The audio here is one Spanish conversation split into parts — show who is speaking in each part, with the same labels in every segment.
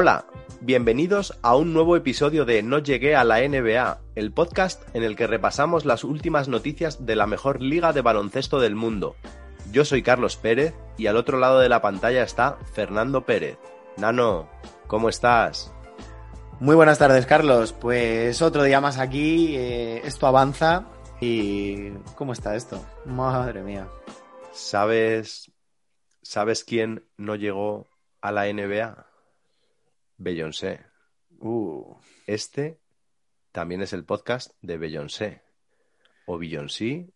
Speaker 1: Hola, bienvenidos a un nuevo episodio de No llegué a la NBA, el podcast en el que repasamos las últimas noticias de la mejor liga de baloncesto del mundo. Yo soy Carlos Pérez y al otro lado de la pantalla está Fernando Pérez. Nano, ¿cómo estás?
Speaker 2: Muy buenas tardes, Carlos. Pues otro día más aquí, eh, esto avanza y ¿cómo está esto? Madre mía.
Speaker 1: ¿Sabes sabes quién no llegó a la NBA? Beyoncé.
Speaker 2: Uh,
Speaker 1: Este también es el podcast de Beyoncé. O Beyoncé,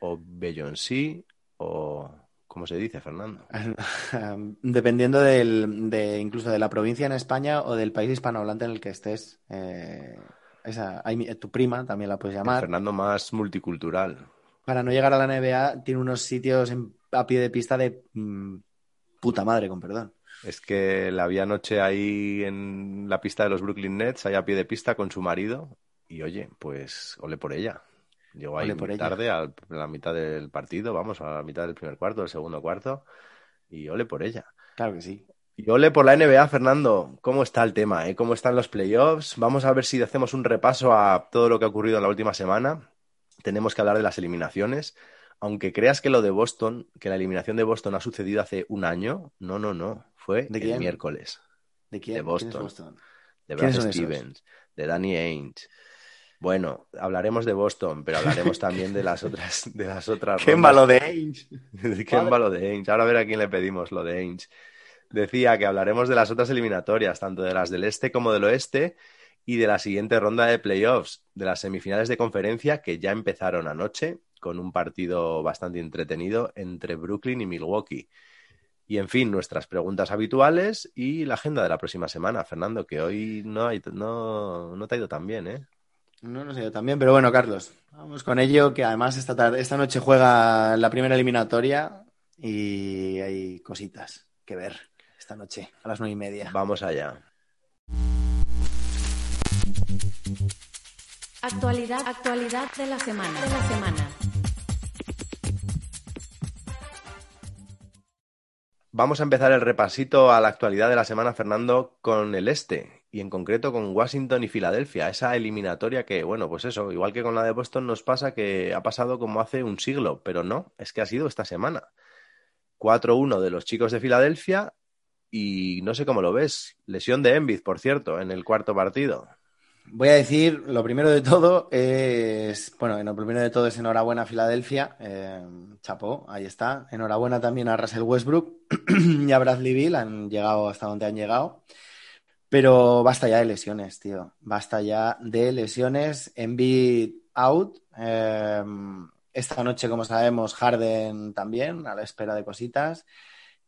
Speaker 1: o Beyoncé, o... ¿Cómo se dice, Fernando?
Speaker 2: dependiendo del, de incluso de la provincia en España o del país hispanohablante en el que estés. eh, esa, hay- tu prima también la puedes
Speaker 1: El
Speaker 2: llamar.
Speaker 1: Fernando más multicultural.
Speaker 2: Para no llegar a la NBA, tiene unos sitios en- a pie de pista de mm, puta madre, con perdón.
Speaker 1: Es que la vi anoche ahí en la pista de los Brooklyn Nets, ahí a pie de pista con su marido. Y oye, pues ole por ella. Llegó ahí
Speaker 2: por ella.
Speaker 1: tarde, a la mitad del partido, vamos, a la mitad del primer cuarto, del segundo cuarto. Y ole por ella.
Speaker 2: Claro que sí.
Speaker 1: Y ole por la NBA, Fernando. ¿Cómo está el tema? eh? ¿Cómo están los playoffs? Vamos a ver si hacemos un repaso a todo lo que ha ocurrido en la última semana. Tenemos que hablar de las eliminaciones. Aunque creas que lo de Boston, que la eliminación de Boston ha sucedido hace un año, no, no, no. Fue
Speaker 2: ¿De
Speaker 1: el
Speaker 2: quién?
Speaker 1: miércoles.
Speaker 2: ¿De quién?
Speaker 1: De
Speaker 2: ¿Quién es
Speaker 1: Boston. De
Speaker 2: ¿Quiénes
Speaker 1: Brad? Stevens, de Danny Ainge. Bueno, hablaremos de Boston, pero hablaremos también de las otras, de las otras
Speaker 2: ¡Qué
Speaker 1: rondas.
Speaker 2: malo de Ainge!
Speaker 1: Qué malo de Ainge. Ahora a ver a quién le pedimos lo de Ainge. Decía que hablaremos de las otras eliminatorias, tanto de las del este como del oeste, y de la siguiente ronda de playoffs, de las semifinales de conferencia que ya empezaron anoche, con un partido bastante entretenido entre Brooklyn y Milwaukee. Y en fin, nuestras preguntas habituales y la agenda de la próxima semana, Fernando, que hoy no, hay, no, no te ha ido tan bien, ¿eh?
Speaker 2: No, no sé yo también, pero bueno, Carlos, vamos con ello, que además esta tarde, esta noche juega la primera eliminatoria y hay cositas que ver esta noche a las nueve y media.
Speaker 1: Vamos allá.
Speaker 3: Actualidad, actualidad de la semana. De la semana.
Speaker 1: Vamos a empezar el repasito a la actualidad de la semana, Fernando, con el este y en concreto con Washington y Filadelfia. Esa eliminatoria que, bueno, pues eso, igual que con la de Boston nos pasa que ha pasado como hace un siglo, pero no, es que ha sido esta semana. 4-1 de los chicos de Filadelfia y no sé cómo lo ves. Lesión de Embiid, por cierto, en el cuarto partido.
Speaker 2: Voy a decir, lo primero de todo es, bueno, lo primero de todo es enhorabuena a Filadelfia, eh, chapó, ahí está. Enhorabuena también a Russell Westbrook y a Bradley Beal, han llegado hasta donde han llegado. Pero basta ya de lesiones, tío. Basta ya de lesiones. Embiid out. Eh, esta noche, como sabemos, Harden también, a la espera de cositas.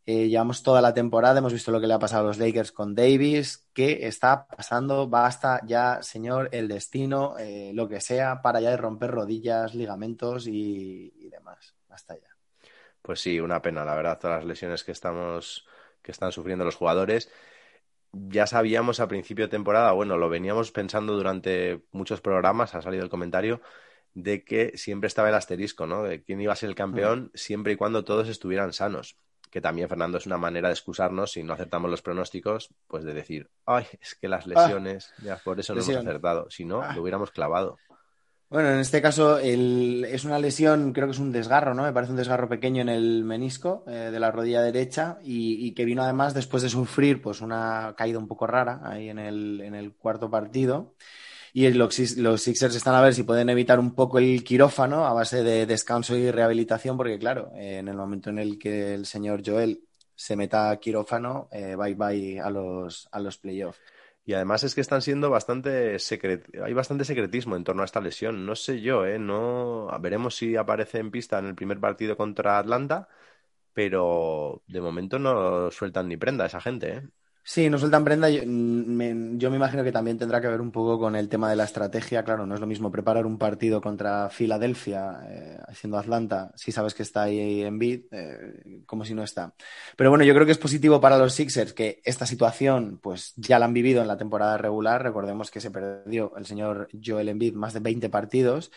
Speaker 2: Eh, llevamos toda la temporada, hemos visto lo que le ha pasado a los Lakers con Davis. ¿Qué está pasando? Basta ya, señor, el destino, eh, lo que sea, para ya de romper rodillas, ligamentos y, y demás. Basta ya.
Speaker 1: Pues sí, una pena, la verdad, todas las lesiones que estamos, que están sufriendo los jugadores. Ya sabíamos a principio de temporada, bueno, lo veníamos pensando durante muchos programas, ha salido el comentario, de que siempre estaba el asterisco, ¿no? De quién iba a ser el campeón siempre y cuando todos estuvieran sanos. Que también, Fernando, es una manera de excusarnos si no acertamos los pronósticos, pues de decir, ay, es que las lesiones, ya por eso no hemos acertado. Si no,
Speaker 2: Ah.
Speaker 1: lo hubiéramos clavado.
Speaker 2: Bueno, en este caso el- es una lesión, creo que es un desgarro, ¿no? Me parece un desgarro pequeño en el menisco eh, de la rodilla derecha y, y que vino además después de sufrir pues una caída un poco rara ahí en el, en el cuarto partido. Y los, Six- los Sixers están a ver si pueden evitar un poco el quirófano a base de descanso y rehabilitación, porque claro, en el momento en el que el señor Joel se meta a quirófano, eh, bye bye a los, a los playoffs.
Speaker 1: Y además es que están siendo bastante secret... hay bastante secretismo en torno a esta lesión. No sé yo, ¿eh? No... Veremos si aparece en pista en el primer partido contra Atlanta, pero de momento no sueltan ni prenda esa gente, ¿eh?
Speaker 2: Sí, no sueltan prenda. Yo mm, me, yo me imagino que también tendrá que ver un poco con el tema de la estrategia. Claro, no es lo mismo preparar un partido contra Filadelfia, eh, siendo Atlanta, si sabes que está ahí en beat, eh, como si no está. Pero bueno, yo creo que es positivo para los Sixers que esta situación, pues ya la han vivido en la temporada regular. Recordemos que se perdió el señor Joel Embiid más de 20 partidos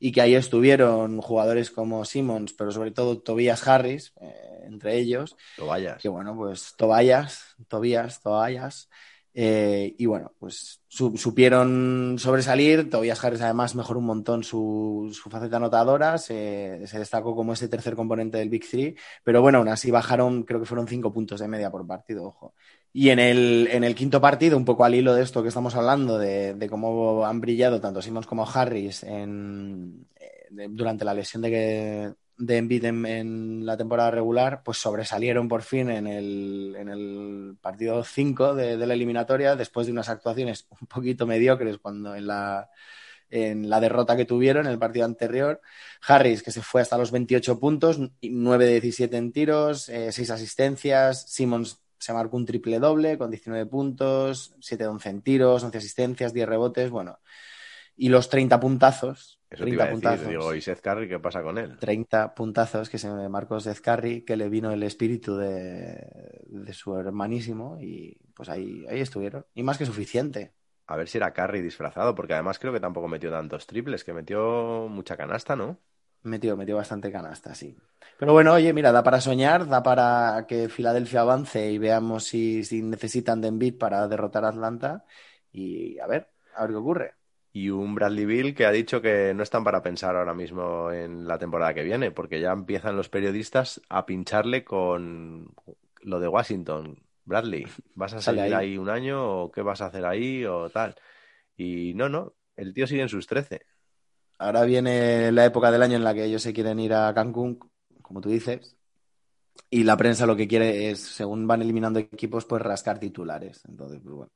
Speaker 2: y que ahí estuvieron jugadores como Simmons, pero sobre todo Tobias Harris, eh, entre ellos.
Speaker 1: Lo vayas.
Speaker 2: Que bueno, pues Tobias, Tobias, Tobias, Eh, y bueno, pues supieron sobresalir. Tobias Harris además mejoró un montón su, faceta anotadora. Se, destacó como ese tercer componente del Big Three. Pero bueno, aún así bajaron, creo que fueron cinco puntos de media por partido, ojo. Y en el, en el quinto partido, un poco al hilo de esto que estamos hablando, de, cómo han brillado tanto Simmons como Harris en, eh, durante la lesión de, que, de Embiid en, la temporada regular, pues sobresalieron por fin en el, en el partido 5 de, la eliminatoria, después de unas actuaciones un poquito mediocres cuando en la, en la derrota que tuvieron en el partido anterior. Harris, que se fue hasta los 28 puntos, 9 de 17 en tiros, 6 eh, asistencias. Simmons se marcó un triple doble con 19 puntos, 7 de 11 en tiros, 11 asistencias, 10 rebotes, bueno. Y los 30 puntazos,
Speaker 1: eso 30 puntazos. digo, ¿y Seth Curry qué pasa con él?
Speaker 2: 30 puntazos que se me marcó Seth Curry, que le vino el espíritu de, su hermanísimo y pues ahí, ahí estuvieron. Y más que suficiente.
Speaker 1: A ver si era Curry disfrazado, porque además creo que tampoco metió tantos triples, que metió mucha canasta, ¿no?
Speaker 2: Metió, metió bastante canasta, sí. Pero bueno, oye, mira, da para soñar, da para que Filadelfia avance y veamos si, si necesitan de Embiid para derrotar a Atlanta. Y a ver, a ver qué ocurre
Speaker 1: y un Bradley Bill que ha dicho que no están para pensar ahora mismo en la temporada que viene, porque ya empiezan los periodistas a pincharle con lo de Washington. Bradley, ¿vas a salir ahí. un año o qué vas a hacer ahí o tal? Y no, no, el tío sigue en sus 13.
Speaker 2: Ahora viene la época del año en la que ellos se quieren ir a Cancún, como tú dices, y la prensa lo que quiere es, según van eliminando equipos, pues rascar titulares. Entonces, pues bueno.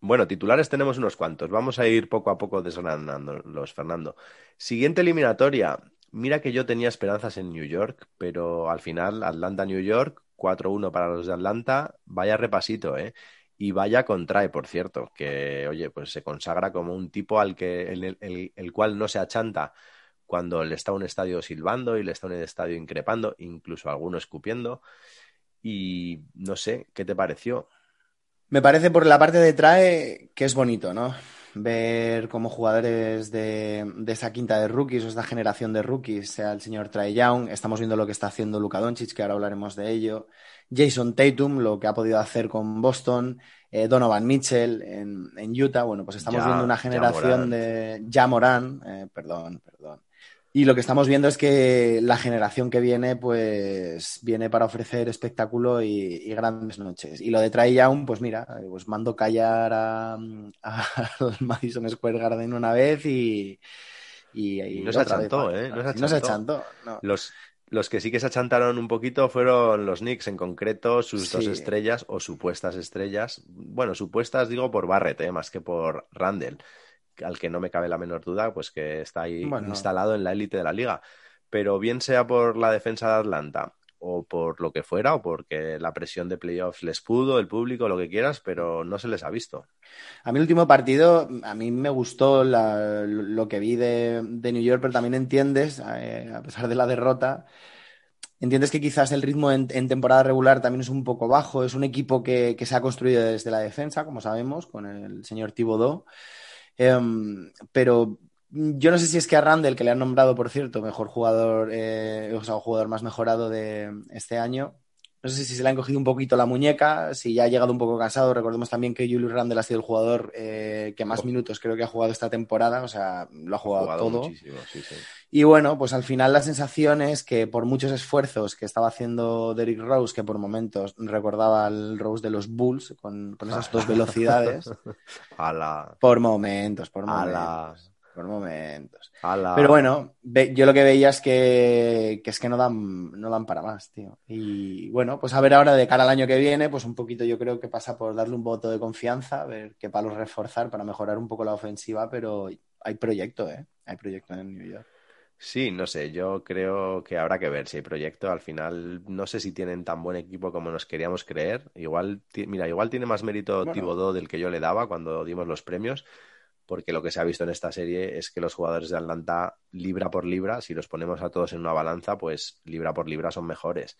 Speaker 1: Bueno, titulares tenemos unos cuantos. Vamos a ir poco a poco desgranándolos, Fernando. Siguiente eliminatoria. Mira que yo tenía esperanzas en New York, pero al final Atlanta-New York, 4-1 para los de Atlanta. Vaya repasito, ¿eh? Y vaya contrae, por cierto, que, oye, pues se consagra como un tipo al que, el, el cual no se achanta cuando le está un estadio silbando y le está un estadio increpando, incluso alguno escupiendo. Y no sé, ¿qué te pareció?
Speaker 2: Me parece por la parte de trae que es bonito, ¿no? Ver como jugadores de, esa quinta de rookies o esta generación de rookies, sea el señor Trae Young, estamos viendo lo que está haciendo Luka Doncic, que ahora hablaremos de ello, Jason Tatum, lo que ha podido hacer con Boston, eh, Donovan Mitchell en, Utah, bueno, pues estamos viendo una generación de... Ya Morán, eh, perdón, perdón. Y lo que estamos viendo es que la generación que viene, pues viene para ofrecer espectáculo y, grandes noches. Y lo de Trae Young, pues mira, pues mando callar a, Madison Square Garden una vez y.
Speaker 1: Y, no se achantó, ¿eh?
Speaker 2: No se achantó.
Speaker 1: Los, los que sí que se achantaron un poquito fueron los Knicks, en concreto, sus dos estrellas o supuestas estrellas. Bueno, supuestas digo por Barrett, ¿eh? más que por Randall al que no me cabe la menor duda, pues que está ahí instalado en la élite de la liga. Pero bien sea por la defensa de Atlanta o por lo que fuera, o porque la presión de playoffs les pudo, el público, lo que quieras, pero no se les ha visto.
Speaker 2: A mí el último partido, a mí me gustó lo que vi de, New York, pero también entiendes, eh, a pesar de la derrota, entiendes que quizás el ritmo en, temporada regular también es un poco bajo, es un equipo que, que, se ha construido desde la defensa, como sabemos, con el señor Thibodeau. Em, pero yo no sé si es que a Randall, que le han nombrado, por cierto, mejor jugador, eh, o sea, jugador más mejorado de este año, no sé si se le han cogido un poquito la muñeca, si ya ha llegado un poco cansado. Recordemos también que Julius Randle ha sido el jugador eh, que más minutos creo que ha jugado esta temporada, o sea, lo ha jugado, todo. Y bueno, pues al final la sensación es que por muchos esfuerzos que estaba haciendo Derrick Rose, que por momentos recordaba al Rose de los Bulls con, esas dos velocidades. Por momentos, por momentos por momentos. Pero bueno, yo lo que veía es que, es que no dan, no dan para más, tío. Y bueno, pues a ver ahora de cara al año que viene, pues un poquito yo creo que pasa por darle un voto de confianza, a ver qué palos reforzar para mejorar un poco la ofensiva, pero hay proyecto, ¿eh? Hay proyecto en New York.
Speaker 1: Sí, no sé, yo creo que habrá que ver si hay proyecto. Al final, no sé si tienen tan buen equipo como nos queríamos creer. Igual, mira, igual tiene más mérito bueno. del que yo le daba cuando dimos los premios, porque lo que se ha visto en esta serie es que los jugadores de Atlanta, libra por libra, si los ponemos a todos en una balanza, pues libra por libra son mejores.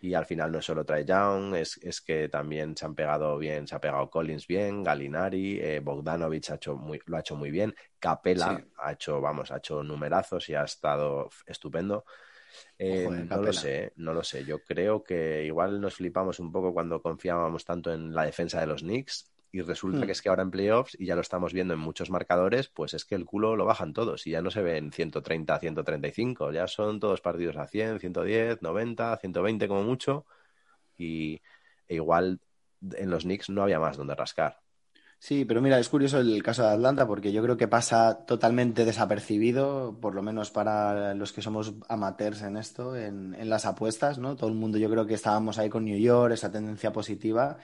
Speaker 1: Y al final no solo trae Young, es, es que también se han pegado bien, se ha pegado Collins bien, Galinari, eh, Bogdanovich ha hecho muy, lo ha hecho muy bien, Capela ha hecho, vamos, ha hecho numerazos y ha estado estupendo. Eh, no lo sé, no lo sé. Yo creo que igual nos flipamos un poco cuando confiábamos tanto en la defensa de los Knicks Y resulta
Speaker 2: Hmm.
Speaker 1: que es que ahora en playoffs, y ya lo estamos viendo en muchos marcadores, pues es que el culo lo bajan todos y ya no se ven 130, 135, ya son todos partidos a 100, 110, 90, 120 como mucho. Y e igual en los Knicks no había más donde rascar.
Speaker 2: Sí, pero mira, es curioso el caso de Atlanta porque yo creo que pasa totalmente desapercibido, por lo menos para los que somos amateurs en esto, en, en las apuestas, ¿no? Todo el mundo yo creo que estábamos ahí con New York, esa tendencia positiva,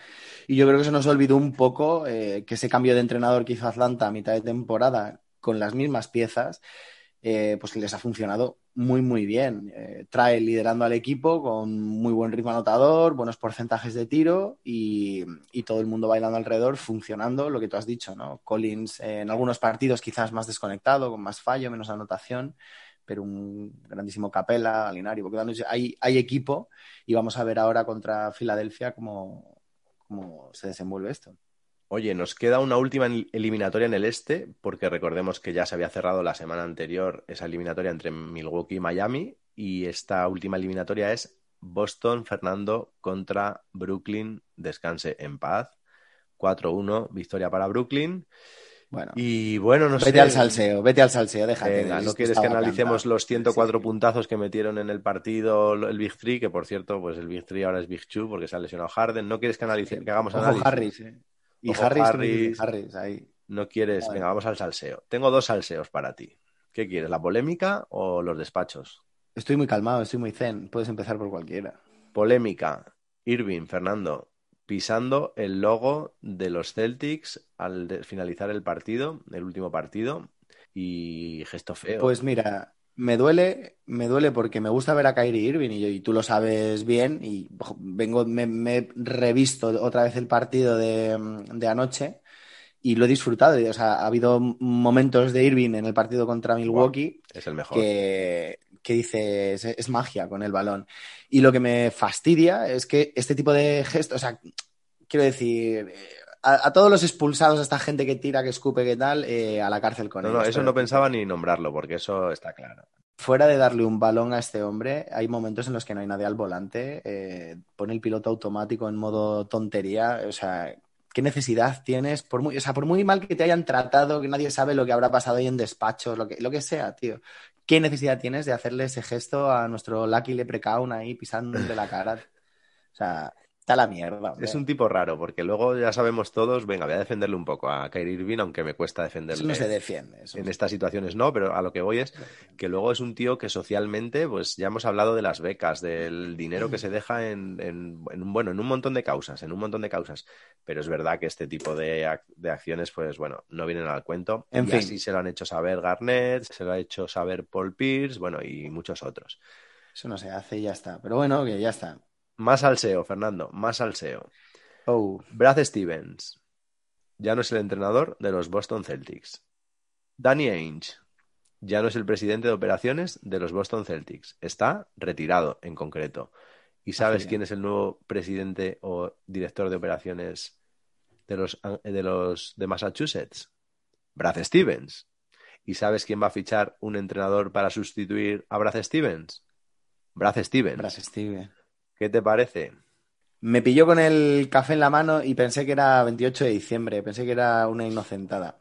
Speaker 2: y yo creo que se nos olvidó un poco eh, que ese cambio de entrenador que hizo Atlanta a mitad de temporada con las mismas piezas, eh, pues les ha funcionado muy, muy bien. Eh, trae liderando al equipo con muy buen ritmo anotador, buenos porcentajes de tiro y, todo el mundo bailando alrededor, funcionando, lo que tú has dicho, ¿no? Collins eh, en algunos partidos quizás más desconectado, con más fallo, menos anotación, pero un grandísimo Capela, Alinari, Bogdanovic, hay, hay equipo y vamos a ver ahora contra Filadelfia cómo, cómo se desenvuelve esto.
Speaker 1: Oye, nos queda una última el- eliminatoria en el este, porque recordemos que ya se había cerrado la semana anterior esa eliminatoria entre Milwaukee y Miami, y esta última eliminatoria es Boston, Fernando contra Brooklyn, descanse en paz. 4-1, victoria para Brooklyn.
Speaker 2: Bueno,
Speaker 1: Y bueno, no
Speaker 2: vete
Speaker 1: sé.
Speaker 2: al salseo, vete al salseo, déjate.
Speaker 1: Venga, ¿no quieres que analicemos los 104
Speaker 2: Sí.
Speaker 1: puntazos que metieron en el partido el Big Three? Que por cierto, pues el Big Three ahora es Big Two porque se ha lesionado Harden. ¿No quieres que, analice- que hagamos
Speaker 2: Ojo
Speaker 1: análisis?
Speaker 2: Harris, eh. Y
Speaker 1: Ojo
Speaker 2: Harris, ahí.
Speaker 1: No quieres.
Speaker 2: Vale.
Speaker 1: Venga, vamos al salseo. Tengo dos salseos para ti. ¿Qué quieres, la polémica o los despachos?
Speaker 2: Estoy muy calmado, estoy muy zen. Puedes empezar por cualquiera.
Speaker 1: Polémica. Irving, Fernando, pisando el logo de los Celtics al finalizar el partido, el último partido, y gesto feo.
Speaker 2: Pues mira, me duele, me duele porque me gusta ver a Kyrie Irving y, yo- y tú lo sabes bien y ojo, vengo, me, he revisto otra vez el partido de, de anoche y lo he disfrutado. y, O sea, ha habido momentos de Irving en el partido contra Milwaukee
Speaker 1: es el mejor.
Speaker 2: que, que dice es, es magia con el balón. Y lo que me fastidia es que este tipo de gestos, o sea, quiero decir, a, a todos los expulsados, a esta gente que tira, que escupe, que tal, eh, a la cárcel con
Speaker 1: No,
Speaker 2: ellos.
Speaker 1: no, eso
Speaker 2: Pero
Speaker 1: no pensaba ni nombrarlo, porque eso está claro.
Speaker 2: Fuera de darle un balón a este hombre, hay momentos en los que no hay nadie al volante, eh, pone el piloto automático en modo tontería, o sea, ¿qué necesidad tienes? Por muy, o sea, por muy mal que te hayan tratado, que nadie sabe lo que habrá pasado ahí en despachos, lo que, lo que sea, tío. ¿Qué necesidad tienes de hacerle ese gesto a nuestro Lucky Leprechaun ahí pisándole la cara? O sea, está la mierda. hombre.
Speaker 1: Es un tipo raro, porque luego ya sabemos todos, venga, voy a defenderle un poco a Kyrie Irving, aunque me cuesta
Speaker 2: Eso
Speaker 1: defenderle.
Speaker 2: no se defiende. eso
Speaker 1: en
Speaker 2: no
Speaker 1: estas situaciones no, pero a lo que voy es que luego es un tío que socialmente, pues ya hemos hablado de las becas, del dinero que se deja en, en- en un, bueno, en un montón de causas, en un montón de causas. Pero es verdad que este tipo de, ac- de acciones, pues bueno, no vienen al cuento.
Speaker 2: En
Speaker 1: y
Speaker 2: fin.
Speaker 1: así se lo han hecho saber Garnett, se lo ha hecho saber Paul Pierce, bueno, y muchos otros.
Speaker 2: Eso no se hace y ya está. Pero bueno, que ya está.
Speaker 1: Más salseo, Fernando, más salseo.
Speaker 2: Oh,
Speaker 1: Brad Stevens ya no es el entrenador de los Boston Celtics. Danny Ainge ya no es el presidente de operaciones de los Boston Celtics. Está retirado en concreto. ¿Y sabes quién es el nuevo presidente o director de operaciones de los de los de Massachusetts? Brad Stevens. ¿Y sabes quién va a fichar un entrenador para sustituir a Brad Stevens? Brad Stevens.
Speaker 2: Brad Steve.
Speaker 1: ¿Qué te parece?
Speaker 2: Me pilló con el café en la mano y pensé que era 28 de diciembre, pensé que era una inocentada.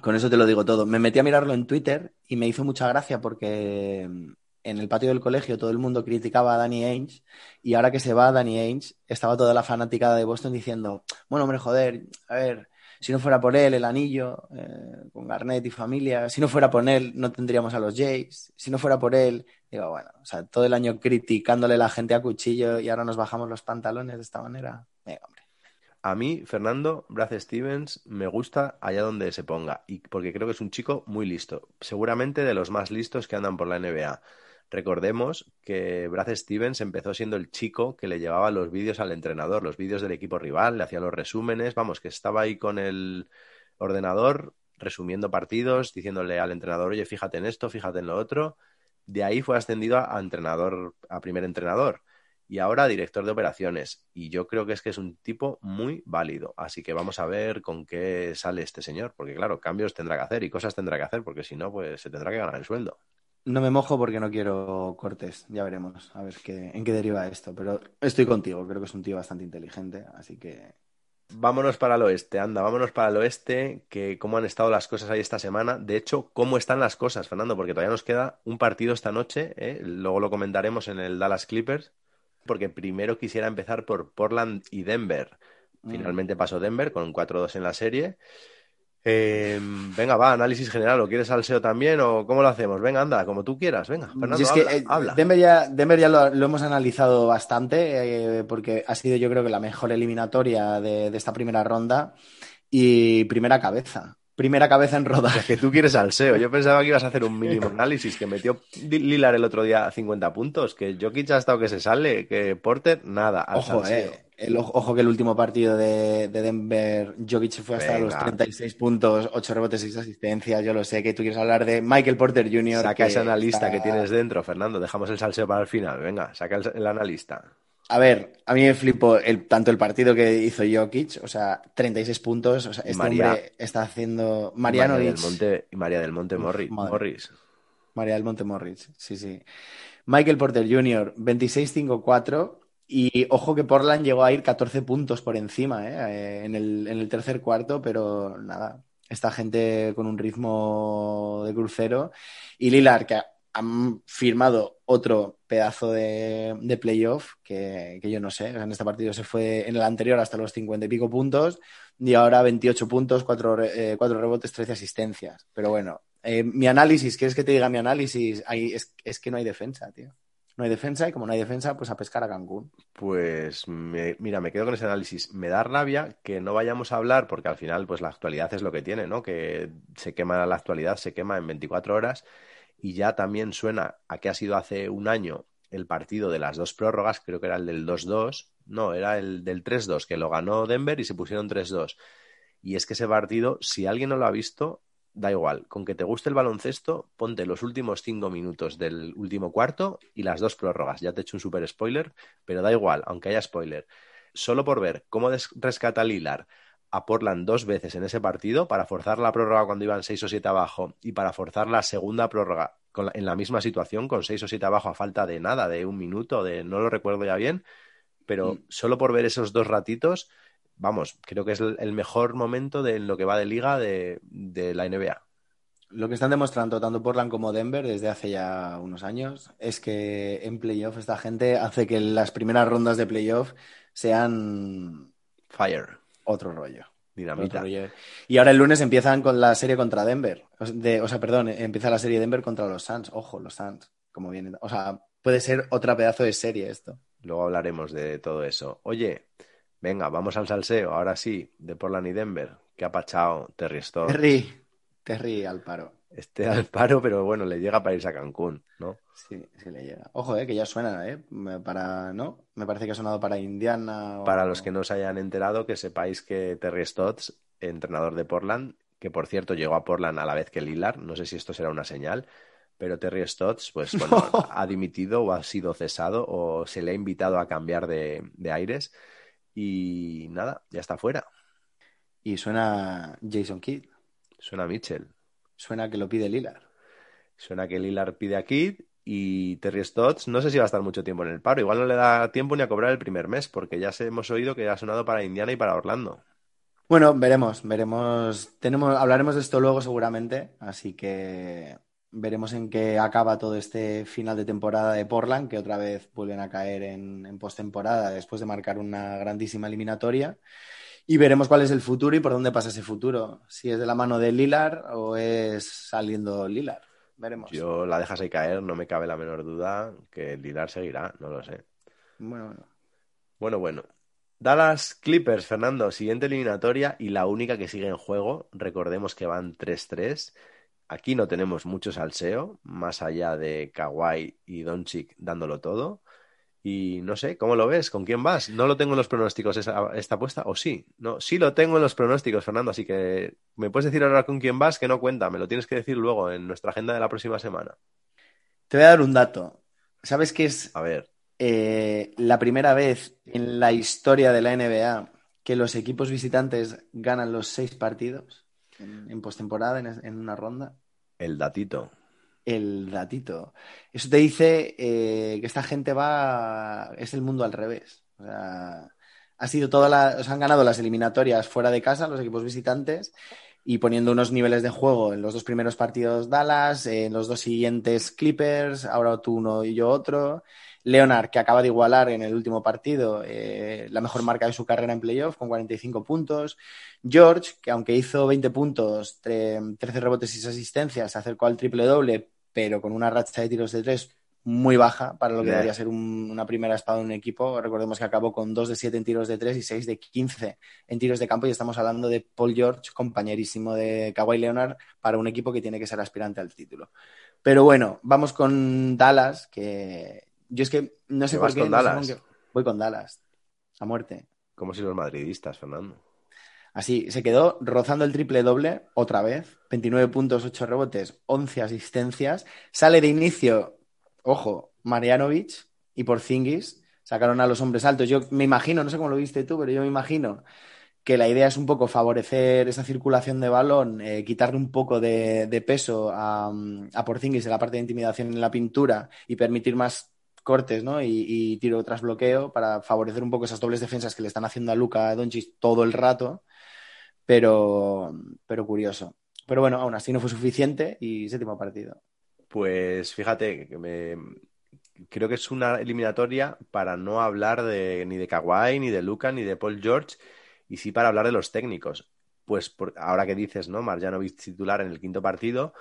Speaker 2: Con eso te lo digo todo. Me metí a mirarlo en Twitter y me hizo mucha gracia porque mm, en el patio del colegio todo el mundo criticaba a Danny Ainge y ahora que se va Danny Ainge estaba toda la fanaticada de Boston diciendo, bueno, hombre, joder, a ver, si no fuera por él el anillo eh, con Garnett y familia, si no fuera por él no tendríamos a los Jays, si no fuera por él, digo, bueno, o sea, todo el año criticándole la gente a cuchillo y ahora nos bajamos los pantalones de esta manera. Venga, hombre.
Speaker 1: A mí, Fernando, Brad Stevens me gusta allá donde se ponga, y porque creo que es un chico muy listo, seguramente de los más listos que andan por la NBA. Recordemos que Brad Stevens empezó siendo el chico que le llevaba los vídeos al entrenador, los vídeos del equipo rival, le hacía los resúmenes, vamos, que estaba ahí con el ordenador resumiendo partidos, diciéndole al entrenador, oye, fíjate en esto, fíjate en lo otro. De ahí fue ascendido a, entrenador, a primer entrenador y ahora director de operaciones. Y yo creo que es que es un tipo muy válido. Así que vamos a ver con qué sale este señor, porque claro, cambios tendrá que hacer y cosas tendrá que hacer, porque si no, pues se tendrá que ganar el sueldo.
Speaker 2: No me mojo porque no quiero cortes, ya veremos, a ver qué, en qué deriva esto. Pero estoy contigo, creo que es un tío bastante inteligente, así que
Speaker 1: Vámonos para el oeste, anda, vámonos para el oeste, que cómo han estado las cosas ahí esta semana. De hecho, cómo están las cosas, Fernando, porque todavía nos queda un partido esta noche, ¿eh? luego lo comentaremos en el Dallas Clippers, porque primero quisiera empezar por Portland y Denver.
Speaker 2: Mm.
Speaker 1: Finalmente pasó Denver con un 4-2 en la serie. Eh, venga, va, análisis general. ¿O quieres salseo también o cómo lo hacemos? Venga, anda, como tú quieras. Venga, Fernando,
Speaker 2: Y es que,
Speaker 1: habla,
Speaker 2: eh,
Speaker 1: habla.
Speaker 2: Denver ya, Denver ya lo, lo hemos analizado bastante eh, porque ha sido yo creo que la mejor eliminatoria de, de esta primera ronda y primera cabeza. Primera cabeza en rodar.
Speaker 1: Es que tú quieres salseo. Yo pensaba que ibas a hacer un mínimo análisis, que metió Lilar el otro día 50 puntos, que Jokic ha estado que se sale, que Porter, nada. al
Speaker 2: Ojo,
Speaker 1: salseo.
Speaker 2: eh. El, ojo, que el último partido de, de Denver, Jokic fue hasta
Speaker 1: Venga.
Speaker 2: los 36 puntos, 8 rebotes, 6 asistencias. Yo lo sé que tú quieres hablar de Michael Porter Jr.
Speaker 1: Saca ese analista
Speaker 2: está-
Speaker 1: que tienes dentro, Fernando. Dejamos el salseo para el final. Venga, saca el, el analista.
Speaker 2: A ver, a mí me flipó el, tanto el partido que hizo Jokic, o sea, 36 puntos. O sea, este
Speaker 1: María-
Speaker 2: hombre está haciendo.
Speaker 1: María
Speaker 2: Mariano
Speaker 1: del Monte y María del Monte
Speaker 2: madre.
Speaker 1: Morris.
Speaker 2: María del Monte Morris, sí, sí. Michael Porter Jr., 26-5-4. Y ojo que Portland llegó a ir 14 puntos por encima ¿eh? Eh, en el, tercer cuarto, pero nada, esta gente con un ritmo de crucero. Y Lillard, que han firmado otro pedazo de, playoff, que, yo no sé, en este partido se fue en el anterior hasta los 50 y pico puntos, y ahora 28 puntos, 4, rebotes, 13 asistencias. Pero bueno, eh, mi análisis, ¿quieres que te diga mi análisis? Ahí es, es que no hay defensa, tío. No hay defensa y como no hay defensa, pues a pescar a Cancún.
Speaker 1: Pues me- mira, me quedo con ese análisis. Me da rabia que no vayamos a hablar, porque al final, pues la actualidad es lo que tiene, ¿no? Que se quema la actualidad, se quema en 24 horas y ya también suena a que ha sido hace un año el partido de las dos prórrogas, creo que era el del 2-2, no, era el del 3-2, que lo ganó Denver y se pusieron 3-2. Y es que ese partido, si alguien no lo ha visto, da igual, con que te guste el baloncesto, ponte los últimos cinco minutos del último cuarto y las dos prórrogas. Ya te he hecho un super spoiler, pero da igual, aunque haya spoiler. Solo por ver cómo rescata Lilar a Portland dos veces en ese partido para forzar la prórroga cuando iban 6 o 7 abajo y para forzar la segunda prórroga con la- en la misma situación, con 6 o 7 abajo a falta de nada, de un minuto, de no lo recuerdo ya bien, pero
Speaker 2: Mm.
Speaker 1: solo por ver esos dos ratitos, vamos, creo que es el mejor momento de lo que va de liga de, de la NBA.
Speaker 2: Lo que están demostrando tanto Portland como Denver desde hace ya unos años es que en playoff esta gente hace que las primeras rondas de playoff sean
Speaker 1: Fire,
Speaker 2: otro rollo.
Speaker 1: dinamita.
Speaker 2: Otro rollo. Y ahora el lunes empiezan con la serie contra Denver. O, de- o sea, perdón, empieza la serie Denver contra los Suns. Ojo, los Suns, como vienen. O sea, puede ser otra pedazo de serie esto.
Speaker 1: Luego hablaremos de todo eso. Oye, venga, vamos al salseo. Ahora sí, de Portland y Denver. ¿Qué ha pachado Terry Stotts?
Speaker 2: Terry, Terry al paro.
Speaker 1: Este al paro, pero bueno, le llega para irse a Cancún, ¿no?
Speaker 2: Sí, sí le llega. Ojo, eh, que ya suena, ¿eh? Para, ¿no? Me parece que ha sonado para Indiana. o-
Speaker 1: Para los que no se hayan enterado, que sepáis que Terry Stotts, entrenador de Portland, que por cierto llegó a Portland a la vez que Lillard, no sé si esto será una señal, pero Terry Stotts, pues bueno, ha dimitido o ha sido cesado o se le ha invitado a cambiar de, de aires y nada, ya está fuera.
Speaker 2: Y suena Jason Kidd.
Speaker 1: Suena Mitchell.
Speaker 2: Suena que lo pide Lillard.
Speaker 1: Suena que Lillard pide a Kidd y Terry Stotts no sé si va a estar mucho tiempo en el paro. Igual no le da tiempo ni a cobrar el primer mes, porque ya se hemos oído que ha sonado para Indiana y para Orlando.
Speaker 2: Bueno, veremos, veremos. Tenemos, hablaremos de esto luego seguramente, así que veremos en qué acaba todo este final de temporada de Portland, que otra vez vuelven a caer en, en postemporada después de marcar una grandísima eliminatoria. Y veremos cuál es el futuro y por dónde pasa ese futuro. Si es de la mano de Lillard o es saliendo Lillard. Veremos.
Speaker 1: Yo la dejas ahí caer, no me cabe la menor duda que Lillard seguirá, no lo sé.
Speaker 2: Bueno, bueno.
Speaker 1: Bueno, bueno. Dallas Clippers, Fernando, siguiente eliminatoria y la única que sigue en juego. Recordemos que van 3-3. Aquí no tenemos mucho salseo, más allá de Kawhi y Doncic dándolo todo. Y no sé, ¿cómo lo ves? ¿Con quién vas? No lo tengo en los pronósticos esa- esta apuesta, ¿o sí? No, sí lo tengo en los pronósticos, Fernando, así que me puedes decir ahora con quién vas, que no cuenta, me lo tienes que decir luego en nuestra agenda de la próxima semana.
Speaker 2: Te voy a dar un dato. ¿Sabes qué es
Speaker 1: A ver,
Speaker 2: eh, la primera vez en la historia de la NBA que los equipos visitantes ganan los seis partidos en, en postemporada, en, en una ronda.
Speaker 1: el datito.
Speaker 2: El datito. Eso te dice eh, que esta gente va. Es el mundo al revés. O sea, ha sido toda la, han ganado las eliminatorias fuera de casa, los equipos visitantes, y poniendo unos niveles de juego en los dos primeros partidos Dallas, en los dos siguientes Clippers, ahora tú uno y yo otro. Leonard, que acaba de igualar en el último partido eh, la mejor marca de su carrera en playoff con 45 puntos. George, que aunque hizo 20 puntos, 13 rebotes y 6 asistencias, se acercó al triple doble, pero con una racha de tiros de tres muy baja para lo que debería ser una primera espada en un equipo. Recordemos que acabó con 2 de 7 en tiros de 3 y 6 de 15 en tiros de campo y estamos hablando de Paul George, compañerísimo de Kawhi Leonard, para un equipo que tiene que ser aspirante al título. Pero bueno, vamos con Dallas, que yo es que no sé por qué.
Speaker 1: Con Dallas?
Speaker 2: Voy con Dallas, a muerte.
Speaker 1: Como si los madridistas, Fernando.
Speaker 2: Así, se quedó rozando el triple doble otra vez. 29 puntos, 8 rebotes, 11 asistencias. Sale de inicio ojo, Marianovic y Porzingis sacaron a los hombres altos. Yo me imagino, no sé cómo lo viste tú, pero yo me imagino que la idea es un poco favorecer esa circulación de balón, eh, quitarle un poco de, peso a, a, Porzingis en la parte de intimidación en la pintura y permitir más cortes ¿no? y, tiro tras bloqueo para favorecer un poco esas dobles defensas que le están haciendo a Luca Doncic todo el rato, pero, pero curioso. Pero bueno, aún así no fue suficiente y séptimo partido.
Speaker 1: Pues fíjate, me... creo que es una eliminatoria para no hablar de, ni de Kawhi, ni de Luca, ni de Paul George, y sí para hablar de los técnicos. Pues ahora que dices, ¿no? Marjanovic titular en el quinto partido,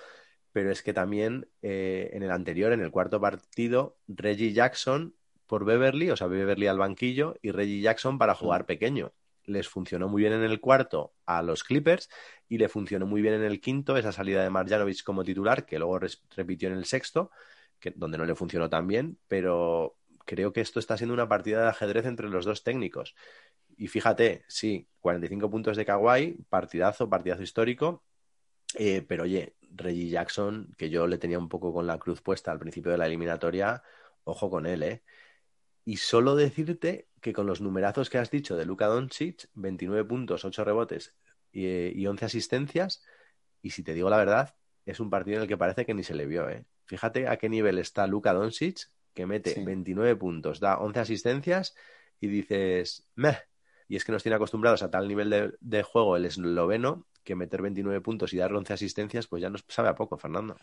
Speaker 1: pero es que también eh, en el anterior, en el cuarto partido, Reggie Jackson por Beverly, o sea, Beverly al banquillo, y Reggie Jackson para jugar pequeño les funcionó muy bien en el cuarto a los Clippers y le funcionó muy bien en el quinto esa salida de Marjanovic como titular, que luego repitió en el sexto, que, donde no le funcionó tan bien, pero creo que esto está siendo una partida de ajedrez entre los dos técnicos. Y fíjate, sí, 45 puntos de Kawhi, partidazo, partidazo histórico, eh, pero oye, Reggie Jackson, que yo le tenía un poco con la cruz puesta al principio de la eliminatoria, ojo con él, ¿eh? Y solo decirte que con los numerazos que has dicho de Luka Doncic, 29 puntos, 8 rebotes y, 11 asistencias, y si te digo la verdad, es un partido en el que parece que ni se le vio, ¿eh? Fíjate a qué nivel está Luka Doncic, que mete 29 puntos, da 11 asistencias y dices, meh. Y es que nos tiene acostumbrados a tal nivel de, de juego el esloveno que meter 29 puntos y dar 11 asistencias, pues ya nos sabe a poco, Fernando.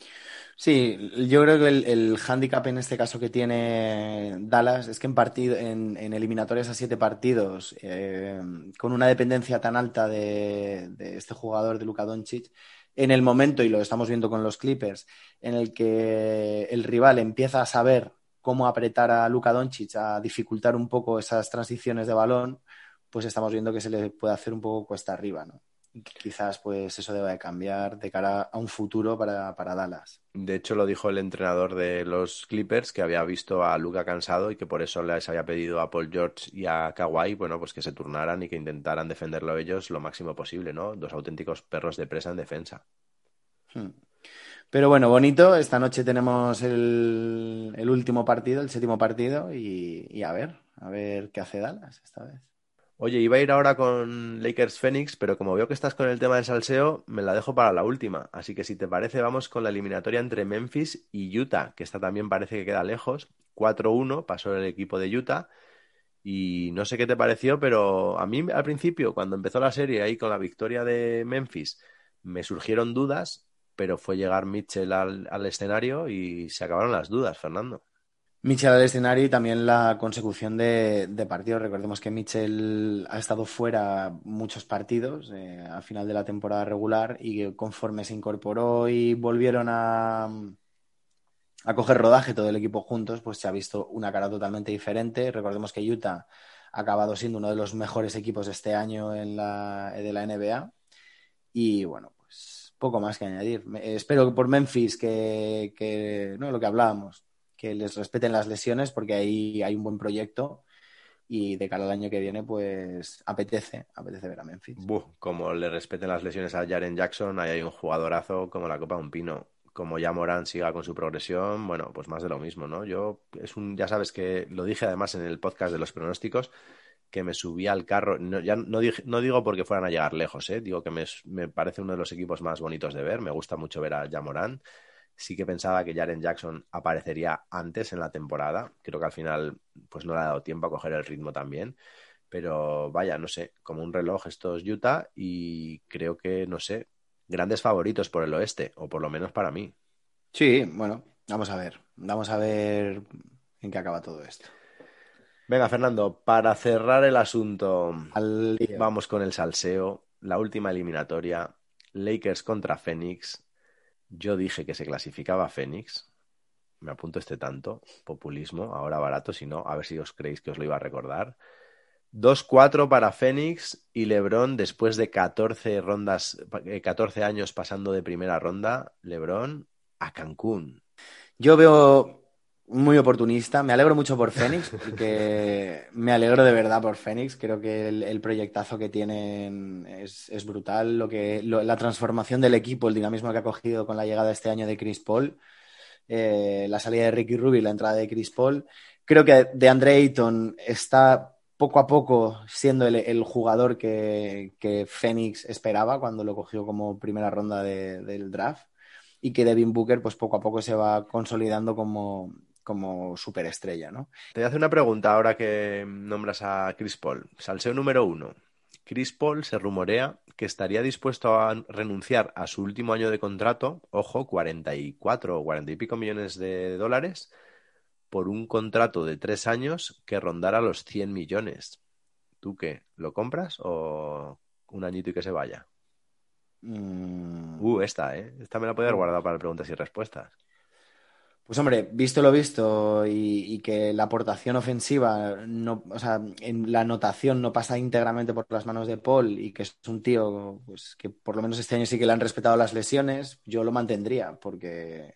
Speaker 2: Sí, yo creo que el, el hándicap en este caso que tiene Dallas es que en, partido, en, eliminatorias a siete partidos, eh, con una dependencia tan alta de, este jugador de Luka Doncic, en el momento, y lo estamos viendo con los Clippers, en el que el rival empieza a saber cómo apretar a Luka Doncic, a dificultar un poco esas transiciones de balón, pues estamos viendo que se le puede hacer un poco cuesta arriba, ¿no? Quizás pues eso deba de cambiar de cara a un futuro para, Dallas.
Speaker 1: De hecho, lo dijo el entrenador de los Clippers, que había visto a Luca cansado y que por eso les había pedido a Paul George y a Kawhi, bueno, pues que se turnaran y que intentaran defenderlo ellos lo máximo posible, ¿no? Dos auténticos perros de presa en defensa.
Speaker 2: Hmm. Pero bueno, bonito. Esta noche tenemos el, último partido, el séptimo partido, y a ver, a ver qué hace Dallas esta vez.
Speaker 1: Oye, iba a ir ahora con Lakers Phoenix, pero como veo que estás con el tema del salseo, me la dejo para la última. Así que si te parece, vamos con la eliminatoria entre Memphis y Utah, que esta también parece que queda lejos. 4-1 pasó el equipo de Utah. Y no sé qué te pareció, pero a mí al principio, cuando empezó la serie ahí con la victoria de Memphis, me surgieron dudas, pero fue llegar Mitchell al, al escenario y se acabaron las dudas, Fernando.
Speaker 2: Mitchell al escenario y también la consecución de, partidos. Recordemos que Mitchell ha estado fuera muchos partidos eh, al final de la temporada regular y conforme se incorporó y volvieron a, a coger rodaje todo el equipo juntos, pues se ha visto una cara totalmente diferente. Recordemos que Utah ha acabado siendo uno de los mejores equipos este año en la, de la NBA. Y bueno, pues poco más que añadir. espero que por Memphis, que, que no lo que hablábamos, que les respeten las lesiones porque ahí hay un buen proyecto y de cara al año que viene, pues apetece, apetece ver a Memphis.
Speaker 1: como le respeten las lesiones a Jaren Jackson, ahí hay un jugadorazo como la Copa de un Pino. Como ya Morán siga con su progresión, bueno, pues más de lo mismo, ¿no? Yo, es un, ya sabes que lo dije además en el podcast de los pronósticos, que me subí al carro, no, ya no, no digo porque fueran a llegar lejos, ¿eh? digo que me, me, parece uno de los equipos más bonitos de ver, me gusta mucho ver a Morán Sí que pensaba que Jaren Jackson aparecería antes en la temporada. Creo que al final pues no le ha dado tiempo a coger el ritmo también. Pero vaya, no sé, como un reloj estos Utah y creo que, no sé, grandes favoritos por el oeste, o por lo menos para mí.
Speaker 2: Sí, bueno, vamos a ver. Vamos a ver en qué acaba todo esto.
Speaker 1: Venga, Fernando, para cerrar el asunto,
Speaker 2: Al
Speaker 1: vamos con el salseo. La última eliminatoria, Lakers contra Phoenix. Yo dije que se clasificaba Phoenix. Me apunto este tanto. Populismo, ahora barato, si no, a ver si os creéis que os lo iba a recordar. 2-4 para Phoenix y LeBron después de 14 rondas, eh, 14 años pasando de primera ronda, LeBron a Cancún.
Speaker 2: Yo veo muy oportunista. Me alegro mucho por Fénix, porque me alegro de verdad por Fénix. Creo que el, proyectazo que tienen es, es brutal. Lo que, la transformación del equipo, el dinamismo que ha cogido con la llegada este año de Chris Paul, eh, la salida de Ricky Rubio y la entrada de Chris Paul. Creo que de Andre Ayton está poco a poco siendo el, el jugador que, que Phoenix esperaba cuando lo cogió como primera ronda de- del draft y que Devin Booker pues poco a poco se va consolidando como, como superestrella, ¿no?
Speaker 1: Te voy a hacer una pregunta ahora que nombras a Chris Paul. Salseo número uno. Chris Paul se rumorea que estaría dispuesto a renunciar a su último año de contrato, ojo, 44 o 40 y pico millones de dólares, por un contrato de tres años que rondara los 100 millones. ¿Tú qué? ¿Lo compras o un añito y que se vaya?
Speaker 2: Mm,
Speaker 1: Uh, esta, ¿eh? Esta me la haber guardado para preguntas y respuestas.
Speaker 2: Pues hombre, visto lo visto y, que la aportación ofensiva, no, o sea, en la anotación no pasa íntegramente por las manos de Paul y que es un tío pues, que por lo menos este año sí que le han respetado las lesiones, yo lo mantendría porque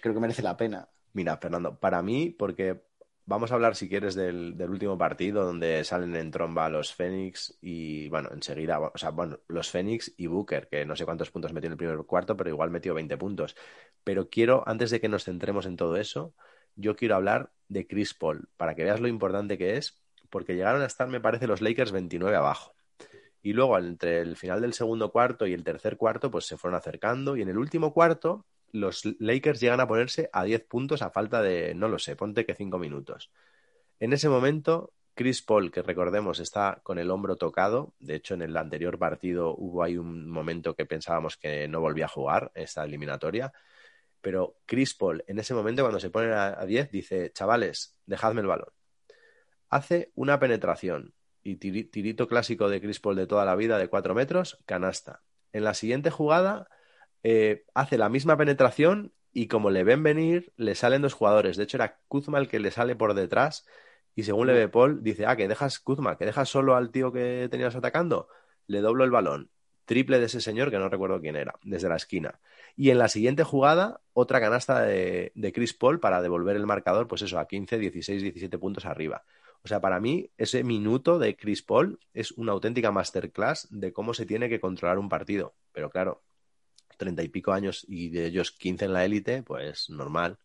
Speaker 2: creo que merece la pena.
Speaker 1: Mira, Fernando, para mí, porque vamos a hablar, si quieres, del, último partido donde salen en tromba los Fénix y, bueno, enseguida, o sea, bueno, los Fénix y Booker, que no sé cuántos puntos metió en el primer cuarto, pero igual metió 20 puntos. Pero quiero, antes de que nos centremos en todo eso, yo quiero hablar de Chris Paul, para que veas lo importante que es, porque llegaron a estar, me parece, los Lakers 29 abajo. Y luego, entre el final del segundo cuarto y el tercer cuarto, pues se fueron acercando. Y en el último cuarto, los Lakers llegan a ponerse a 10 puntos a falta de, no lo sé, ponte que 5 minutos. En ese momento, Chris Paul, que recordemos está con el hombro tocado, de hecho en el anterior partido hubo ahí un momento que pensábamos que no volvía a jugar esta eliminatoria, pero Chris Paul en ese momento cuando se pone a a 10 dice, chavales, dejadme el balón. Hace una penetración y tiri- tirito clásico de Chris Paul de toda la vida de 4 metros, canasta. En la siguiente jugada eh, hace la misma penetración y como le ven venir, le salen dos jugadores. De hecho, era Kuzma el que le sale por detrás y según le ve Paul, dice, ah, que dejas Kuzma, que dejas solo al tío que tenías atacando. Le doblo el balón. Triple de ese señor que no recuerdo quién era, desde la esquina. Y en la siguiente jugada, otra canasta de, de Chris Paul para devolver el marcador, pues eso, a 15, 16, 17 puntos arriba. O sea, para mí, ese minuto de Chris Paul es una auténtica masterclass de cómo se tiene que controlar un partido. Pero claro, treinta y pico años y de ellos 15 en la élite, pues normal.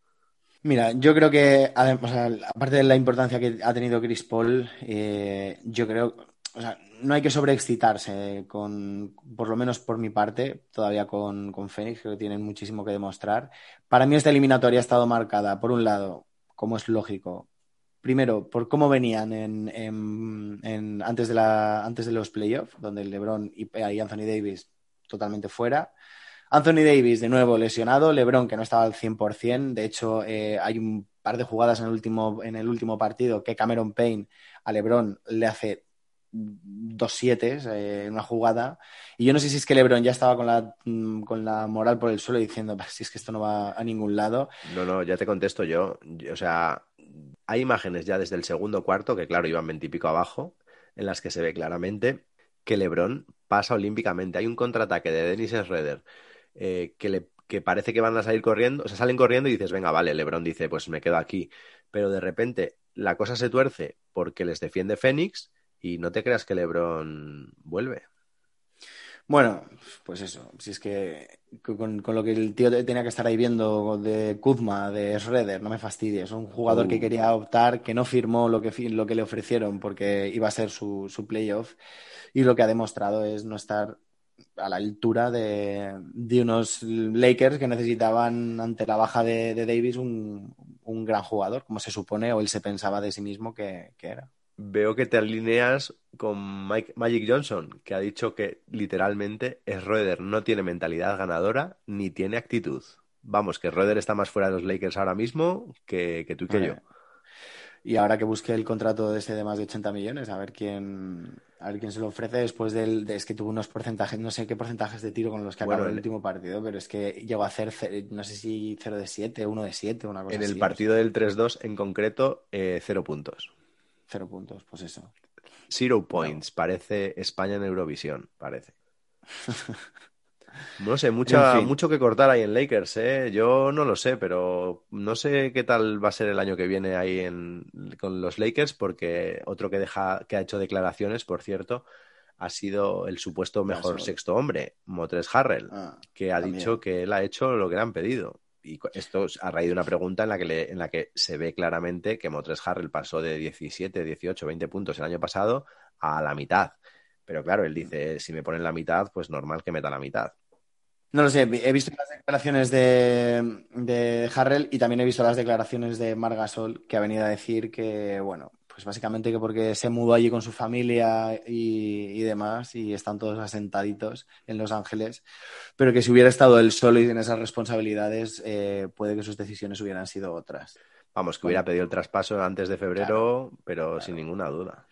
Speaker 2: Mira, yo creo que, adem- o sea, aparte de la importancia que ha tenido Chris Paul, eh, yo creo, o sea, no hay que sobreexcitarse con, por lo menos por mi parte, todavía con, con Phoenix, creo que tienen muchísimo que demostrar. Para mí esta eliminatoria ha estado marcada, por un lado, como es lógico, primero, por cómo venían en, en- en- antes, de la, antes de los playoffs, donde LeBron y, y Anthony Davis totalmente fuera. Anthony Davis, de nuevo, lesionado. LeBron, que no estaba al 100%. De hecho, eh, hay un par de jugadas en el, último, en el último partido que Cameron Payne a LeBron le hace dos siete eh, en una jugada. Y yo no sé si es que LeBron ya estaba con la, mm, con la moral por el suelo diciendo, "Bah, si es que esto no va a ningún lado.
Speaker 1: No, no, ya te contesto yo. Yo- O sea, hay imágenes ya desde el segundo cuarto, que claro, iban veintipico abajo, en las que se ve claramente que LeBron pasa olímpicamente. Hay un contraataque de Dennis Schroeder eh, que, le, que parece que van a salir corriendo, o sea, salen corriendo y dices, venga, vale, LeBron dice, pues me quedo aquí. Pero de repente la cosa se tuerce porque les defiende Fénix y no te creas que LeBron vuelve.
Speaker 2: Bueno, pues eso, si es que con, con lo que el tío tenía que estar ahí viendo de Kuzma, de Schroeder, no me fastidies, un jugador
Speaker 1: Uh.
Speaker 2: que quería optar, que no firmó lo que, lo que le ofrecieron porque iba a ser su, su playoff y lo que ha demostrado es no estar a la altura de, de unos Lakers que necesitaban ante la baja de, de Davis un, un gran jugador, como se supone o él se pensaba de sí mismo que, que era.
Speaker 1: veo que te alineas con Mike, Magic Johnson, que ha dicho que literalmente es Roeder, no tiene mentalidad ganadora ni tiene actitud. Vamos, que Roeder está más fuera de los Lakers ahora mismo que, que tú y que yo.
Speaker 2: Y ahora que busque el contrato de ese de más de 80 millones, a ver quién, a ver quién se lo ofrece después del. De, es que tuvo unos porcentajes, no sé qué porcentajes de tiro con los que
Speaker 1: Bueno,
Speaker 2: acabó el
Speaker 1: en-
Speaker 2: último partido, pero es que llegó a hacer, ce- no sé si 0 de 7, 1 de 7, una cosa
Speaker 1: En el
Speaker 2: así,
Speaker 1: partido del 3-2 en concreto, eh, cero puntos.
Speaker 2: Cero puntos, pues eso.
Speaker 1: Zero points. Parece España en Eurovisión, parece. No sé, mucha,
Speaker 2: En fin.
Speaker 1: mucho que cortar ahí en Lakers, ¿eh? Yo no lo sé, pero no sé qué tal va a ser el año que viene ahí en, con los Lakers, porque otro que deja, que ha hecho declaraciones, por cierto, ha sido el supuesto mejor sexto hombre, Motres Harrell,
Speaker 2: Ah,
Speaker 1: que ha
Speaker 2: también.
Speaker 1: dicho que él ha hecho lo que le han pedido. Y esto es a raíz de una pregunta en la que, le- en la que se ve claramente que Motres Harrell pasó de 17, 18, 20 puntos el año pasado a la mitad. Pero claro, él dice, si me ponen la mitad, pues normal que meta la mitad.
Speaker 2: No lo sé, he visto las declaraciones de, de Harrell y también he visto las declaraciones de Margasol, que ha venido a decir que, bueno, pues básicamente que porque se mudó allí con su familia y, y demás, y están todos asentaditos en Los Ángeles, pero que si hubiera estado él solo y en esas responsabilidades, eh, puede que sus decisiones hubieran sido otras.
Speaker 1: Vamos, que hubiera pedido el traspaso antes de febrero, pero sin ninguna duda.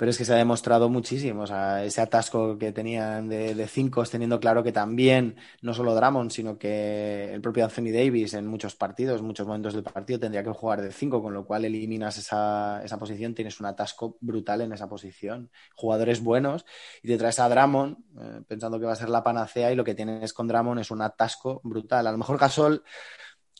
Speaker 2: Pero es que se ha demostrado muchísimo, o sea, ese atasco que tenían de, cinco, teniendo claro que también, no solo Drummond, sino que el propio Anthony Davis en muchos partidos, muchos momentos del partido, tendría que jugar de cinco, con lo cual eliminas esa, esa posición, tienes un atasco brutal en esa posición. Jugadores buenos, y te traes a Drummond eh, pensando que va a ser la panacea, y lo que tienes con Drummond es un atasco brutal. A lo mejor Gasol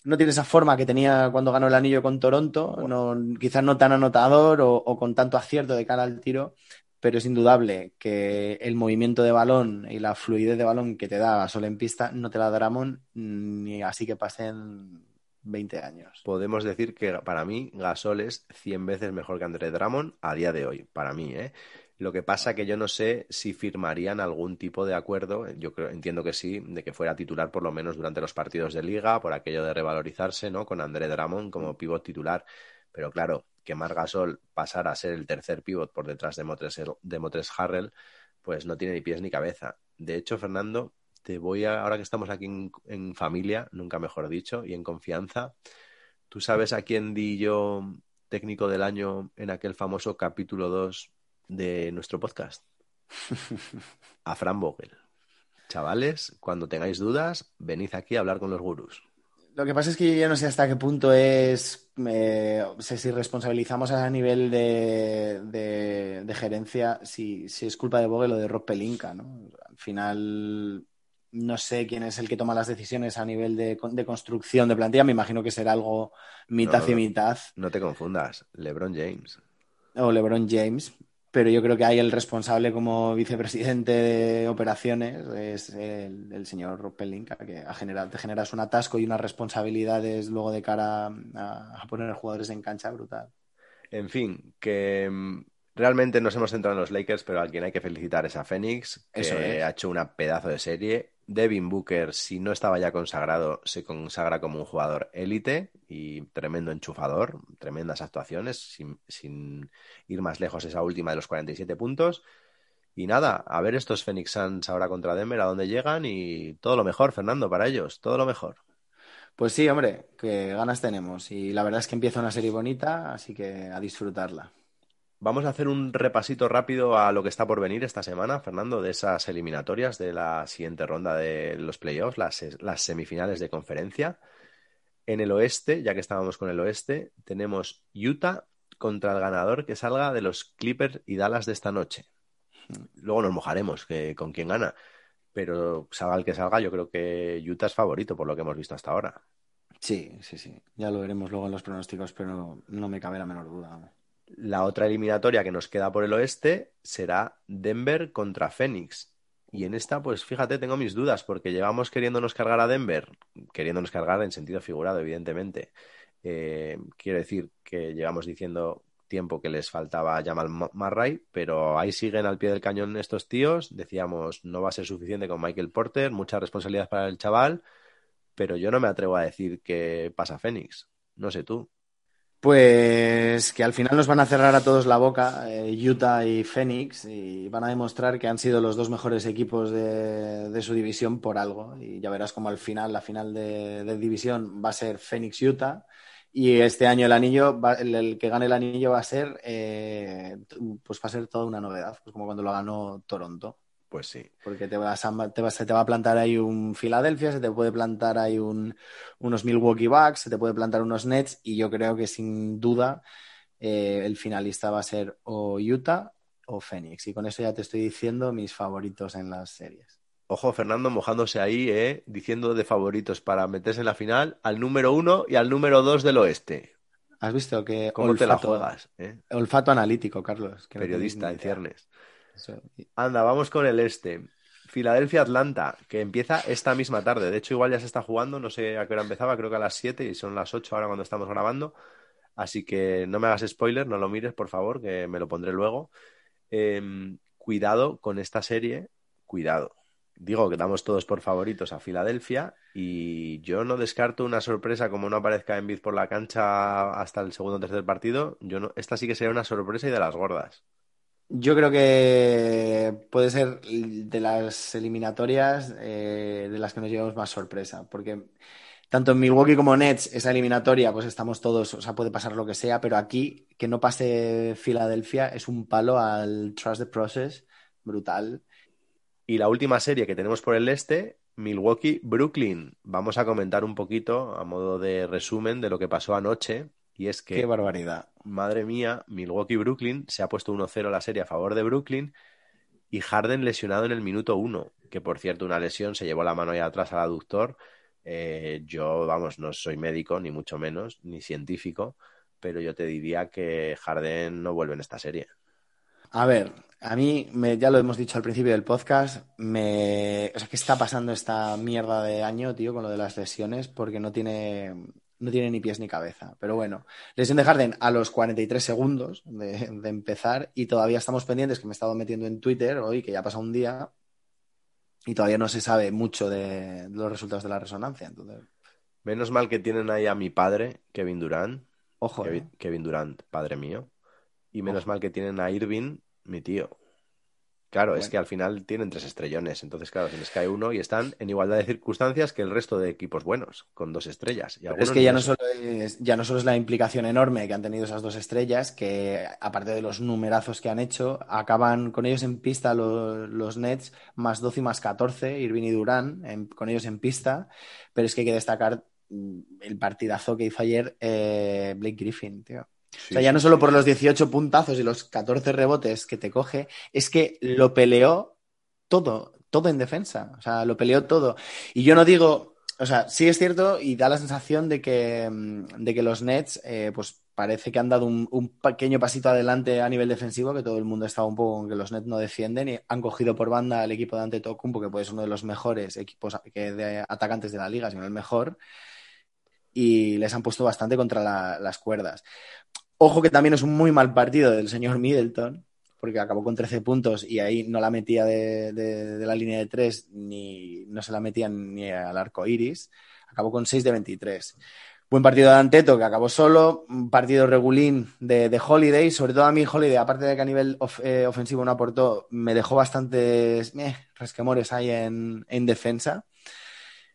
Speaker 2: no tiene esa forma que tenía cuando ganó el anillo con Toronto, no, quizás no tan anotador o, o con tanto acierto de cara al tiro, pero es indudable que el movimiento de balón y la fluidez de balón que te da Gasol en pista no te la da Drummond ni así que pasen 20 años.
Speaker 1: Podemos decir que para mí Gasol es 100 veces mejor que André Drummond a día de hoy, para mí, ¿eh? Lo que pasa que yo no sé si firmarían algún tipo de acuerdo, yo creo, entiendo que sí, de que fuera titular por lo menos durante los partidos de liga, por aquello de revalorizarse, ¿no? Con André Drummond como pivot titular. Pero claro, que Marc Gasol pasara a ser el tercer pivot por detrás de Motres, de Motres Harrell, pues no tiene ni pies ni cabeza. De hecho, Fernando, te voy a, ahora que estamos aquí en, en familia, nunca mejor dicho, y en confianza, ¿tú sabes a quién di yo técnico del año en aquel famoso capítulo 2 de nuestro podcast? A Fran Vogel. Chavales, cuando tengáis dudas, venid aquí a hablar con los gurús.
Speaker 2: Lo que pasa es que yo ya no sé hasta qué punto es, eh, sé si responsabilizamos a nivel de, de, de gerencia, si, si, es culpa de Vogel o de Rob Pelinka, ¿no? Al final, no sé quién es el que toma las decisiones a nivel de, de construcción de plantilla, me imagino que será algo mitad
Speaker 1: No,
Speaker 2: y mitad.
Speaker 1: No te confundas, LeBron James.
Speaker 2: O LeBron James, pero yo creo que hay el responsable como vicepresidente de operaciones, es el, el señor Pelinka, que ha generado, te generas un atasco y unas responsabilidades luego de cara a, a poner jugadores en cancha brutal.
Speaker 1: En fin, que mm, realmente nos hemos centrado en los Lakers, pero a quien hay que felicitar es a Phoenix, que
Speaker 2: Eso
Speaker 1: ha hecho una pedazo de serie. Devin Booker, si no estaba ya consagrado, se consagra como un jugador élite y tremendo enchufador, tremendas actuaciones, sin, sin, ir más lejos esa última de los 47 puntos. Y nada, a ver estos Phoenix Suns ahora contra Denver, a dónde llegan y todo lo mejor, Fernando, para ellos, todo lo mejor.
Speaker 2: Pues sí, hombre, que ganas tenemos. Y la verdad es que empieza una serie bonita, así que a disfrutarla.
Speaker 1: Vamos a hacer un repasito rápido a lo que está por venir esta semana, Fernando, de esas eliminatorias de la siguiente ronda de los playoffs, las, las, semifinales de conferencia. En el oeste, ya que estábamos con el oeste, tenemos Utah contra el ganador que salga de los Clippers y Dallas de esta noche. Luego nos mojaremos con quién gana, pero salga el que salga, yo creo que Utah es favorito por lo que hemos visto hasta ahora.
Speaker 2: Sí, sí, sí. Ya lo veremos luego en los pronósticos, pero no me cabe la menor duda.
Speaker 1: La otra eliminatoria que nos queda por el oeste será Denver contra Phoenix. Y en esta, pues fíjate, tengo mis dudas, porque llevamos queriéndonos cargar a Denver, queriéndonos cargar en sentido figurado, evidentemente. Eh, quiero decir que llevamos diciendo tiempo que les faltaba Jamal Murray, pero ahí siguen al pie del cañón estos tíos. Decíamos, no va a ser suficiente con Michael Porter, mucha responsabilidad para el chaval, pero yo no me atrevo a decir que pasa Phoenix. No sé tú.
Speaker 2: Pues que al final nos van a cerrar a todos la boca, eh, Utah y Phoenix, y van a demostrar que han sido los dos mejores equipos de, de su división por algo. Y ya verás como al final, la final de, de división va a ser Phoenix-Utah. Y este año el anillo, va- el, que gane el anillo va a ser, eh, pues va a ser toda una novedad, pues como cuando lo ganó Toronto.
Speaker 1: Pues sí.
Speaker 2: Porque te, vas a- te, vas- se te va a plantar ahí un Philadelphia, se te puede plantar ahí un, unos Milwaukee Bucks, se te puede plantar unos Nets y yo creo que sin duda eh, el finalista va a ser o Utah o Phoenix. Y con eso ya te estoy diciendo mis favoritos en las series.
Speaker 1: Ojo, Fernando mojándose ahí, ¿eh? diciendo de favoritos para meterse en la final al número uno y al número dos del oeste.
Speaker 2: ¿Has visto que
Speaker 1: ¿Cómo te la
Speaker 2: olfato,
Speaker 1: juegas? eh?
Speaker 2: olfato analítico, Carlos? que no
Speaker 1: Periodista en ciernes. Anda, vamos con el este. Filadelfia-Atlanta, que empieza esta misma tarde. De hecho, igual ya se está jugando, no sé a qué hora empezaba, creo que a las 7 y son las 8 ahora cuando estamos grabando. Así que no me hagas spoiler, no lo mires, por favor, que me lo pondré luego. Eh, cuidado con esta serie, cuidado. Digo que damos todos por favoritos a Filadelfia y yo no descarto una sorpresa como no aparezca Embiid por la cancha hasta el segundo o tercer partido. Yo no, esta sí que sería una sorpresa y de las gordas.
Speaker 2: Yo creo que puede ser de las eliminatorias eh, de las que nos llevamos más sorpresa, porque tanto en Milwaukee como Nets, esa eliminatoria, pues estamos todos, o sea, puede pasar lo que sea, pero aquí que no pase Filadelfia es un palo al Trust the Process brutal.
Speaker 1: Y la última serie que tenemos por el este, Milwaukee-Brooklyn. Vamos a comentar un poquito a modo de resumen de lo que pasó anoche. Y es que
Speaker 2: Qué barbaridad.
Speaker 1: madre mía, Milwaukee-Brooklyn se ha puesto 1-0 la serie a favor de Brooklyn y Harden lesionado en el minuto 1, que por cierto una lesión se llevó la mano ahí atrás al aductor. Eh, yo, vamos, no soy médico, ni mucho menos, ni científico, pero yo te diría que Harden no vuelve en esta serie.
Speaker 2: A ver, a mí, me, ya lo hemos dicho al principio del podcast, me... O sea, ¿qué está pasando esta mierda de año, tío, con lo de las lesiones? Porque no tiene, no tiene ni pies ni cabeza. Pero bueno, lesión de Harden a los 43 segundos de, de empezar y todavía estamos pendientes, que me he estado metiendo en Twitter hoy, que ya ha pasado un día, y todavía no se sabe mucho de, de los resultados de la resonancia. Entonces,
Speaker 1: Menos mal que tienen ahí a mi padre, Kevin Durant,
Speaker 2: ojo,
Speaker 1: Kevin,
Speaker 2: ¿eh?
Speaker 1: Kevin Durant, padre mío. Y menos
Speaker 2: Ojo.
Speaker 1: mal que tienen a Irving, mi tío. Claro, es que al final tienen tres estrellones. Entonces, claro, se les cae uno y están en igualdad de circunstancias que el resto de equipos buenos, con dos estrellas. Y
Speaker 2: es que ya no, solo es, ya no solo es la implicación enorme que han tenido esas dos estrellas, que aparte de los numerazos que han hecho, acaban con ellos en pista los, los Nets más 12 y más 14, Irving y Durán, en- con ellos en pista. Pero es que hay que destacar mm, el partidazo que hizo ayer eh, Blake Griffin, tío.
Speaker 1: Sí,
Speaker 2: O sea, ya no solo por los 18 puntazos y los 14 rebotes que te coge, es que lo peleó todo, todo en defensa. O sea, lo peleó todo. Y yo no digo, o sea, sí es cierto y da la sensación de que, mm, de que los Nets, eh, pues parece que han dado un, un pequeño pasito adelante a nivel defensivo, que todo el mundo estaba un poco con que los Nets no defienden y han cogido por banda al equipo de Antetokounmpo, que puede ser uno de los mejores equipos que de atacantes de la liga, si no el mejor, y les han puesto bastante contra la- las cuerdas. Ojo que también es un muy mal partido del señor Middleton, porque acabó con 13 puntos y ahí no la metía de, la línea de 3, ni no se la metían ni al arco iris. Acabó con 6 de 23. Buen partido de Anteto, que acabó solo. Un partido regulín de, de Holiday. Sobre todo a mí, Holiday, aparte de que a nivel eh, ofensivo no aportó, me dejó bastantes eh, resquemores ahí en, en defensa.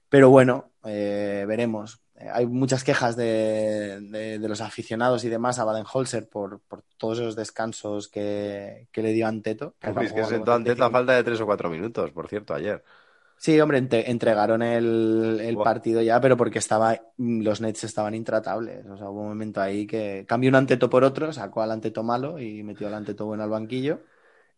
Speaker 2: Pero bueno, eh, veremos. Hay muchas quejas de, de- de los aficionados y demás a Baden-Holzer por, por todos esos descansos que, que le dio Anteto. que
Speaker 1: es que sentó Anteto a
Speaker 2: 75.
Speaker 1: falta de tres o cuatro minutos, por cierto, ayer.
Speaker 2: Sí, hombre, entre- entregaron el, partido ya, pero porque estaba, los Nets estaban intratables. O sea, hubo un momento ahí que cambió un Anteto por otro, sacó al Anteto malo y metió al Anteto bueno al banquillo.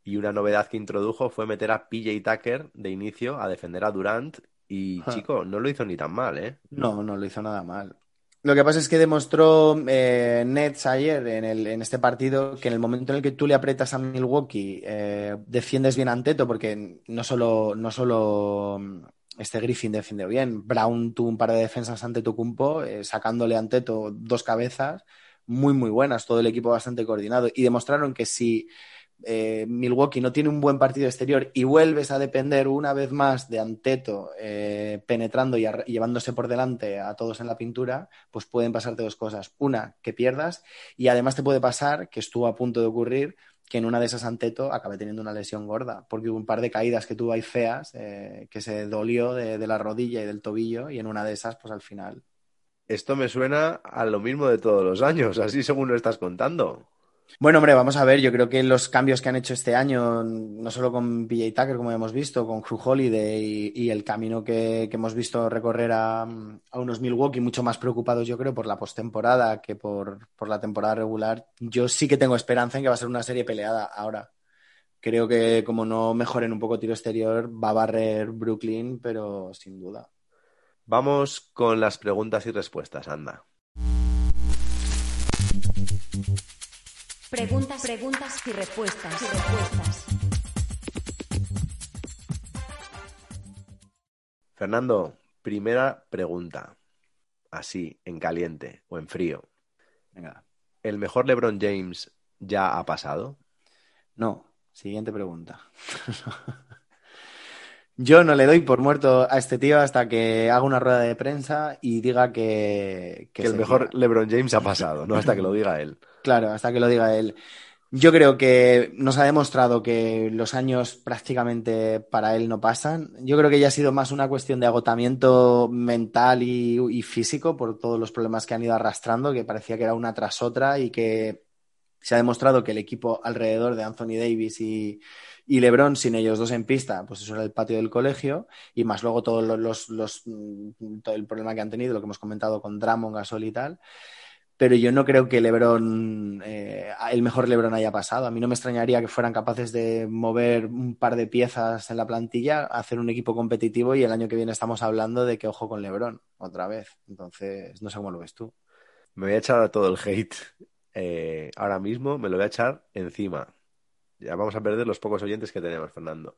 Speaker 1: Y una novedad que introdujo fue meter a PJ Tucker de inicio a defender a Durant. Y, chico, no lo hizo ni tan mal, ¿eh?
Speaker 2: No, no lo hizo nada mal. Lo que pasa es que demostró eh, Nets ayer en, el, en este partido que en el momento en el que tú le aprietas a Milwaukee, eh, defiendes bien a Anteto, porque no solo, no solo mm, este Griffin defendió bien, Brown tuvo un par de defensas ante Tocumpo, eh, sacándole a Anteto dos cabezas muy, muy buenas, todo el equipo bastante coordinado, y demostraron que si eh, Milwaukee no tiene un buen partido exterior y vuelves a depender una vez más de Anteto eh, penetrando y, llevándose por delante a todos en la pintura, pues pueden pasarte dos cosas. Una, que pierdas y además te puede pasar, que estuvo a punto de ocurrir, que en una de esas Anteto acabe teniendo una lesión gorda, porque hubo un par de caídas que tuvo ahí feas, eh, que se dolió de, de, la rodilla y del tobillo, y en una de esas, pues al final.
Speaker 1: Esto me suena a lo mismo de todos los años, así según lo estás contando.
Speaker 2: Bueno, hombre, vamos a ver, yo creo que los cambios que han hecho este año, no solo con PJ Tucker, como hemos visto, con Crew Holiday y, el camino que, hemos visto recorrer a, a, unos Milwaukee, mucho más preocupados, yo creo, por la postemporada que por, por la temporada regular, yo sí que tengo esperanza en que va a ser una serie peleada ahora. Creo que como no mejoren un poco tiro exterior, va a barrer Brooklyn, pero sin duda.
Speaker 1: Vamos con las preguntas y respuestas, anda.
Speaker 3: Preguntas, preguntas y respuestas. Y respuestas.
Speaker 1: Fernando, primera pregunta. Así, en caliente o en frío.
Speaker 2: Venga.
Speaker 1: ¿El mejor LeBron James ya ha pasado?
Speaker 2: No. Siguiente pregunta. Yo no le doy por muerto a este tío hasta que haga una rueda de prensa y diga que...
Speaker 1: Que, que el mejor. LeBron James ha pasado, no hasta que lo diga él.
Speaker 2: Claro, hasta que lo diga él. Yo creo que nos ha demostrado que los años prácticamente para él no pasan. Yo creo que ya ha sido más una cuestión de agotamiento mental y, físico por todos los problemas que han ido arrastrando, que parecía que era una tras otra y que se ha demostrado que el equipo alrededor de Anthony Davis y, LeBron, sin ellos dos en pista, pues eso era el patio del colegio y más luego todos los, los, todo el problema que han tenido, lo que hemos comentado con Drummond, Gasol y tal pero yo no creo que LeBron, eh, el mejor LeBron haya pasado. A mí no me extrañaría que fueran capaces de mover un par de piezas en la plantilla, hacer un equipo competitivo y el año que viene estamos hablando de que ojo con LeBron otra vez. Entonces, no sé cómo lo ves tú.
Speaker 1: Me voy a echar todo el hate eh, ahora mismo, me lo voy a echar encima. Ya vamos a perder los pocos oyentes que tenemos, Fernando.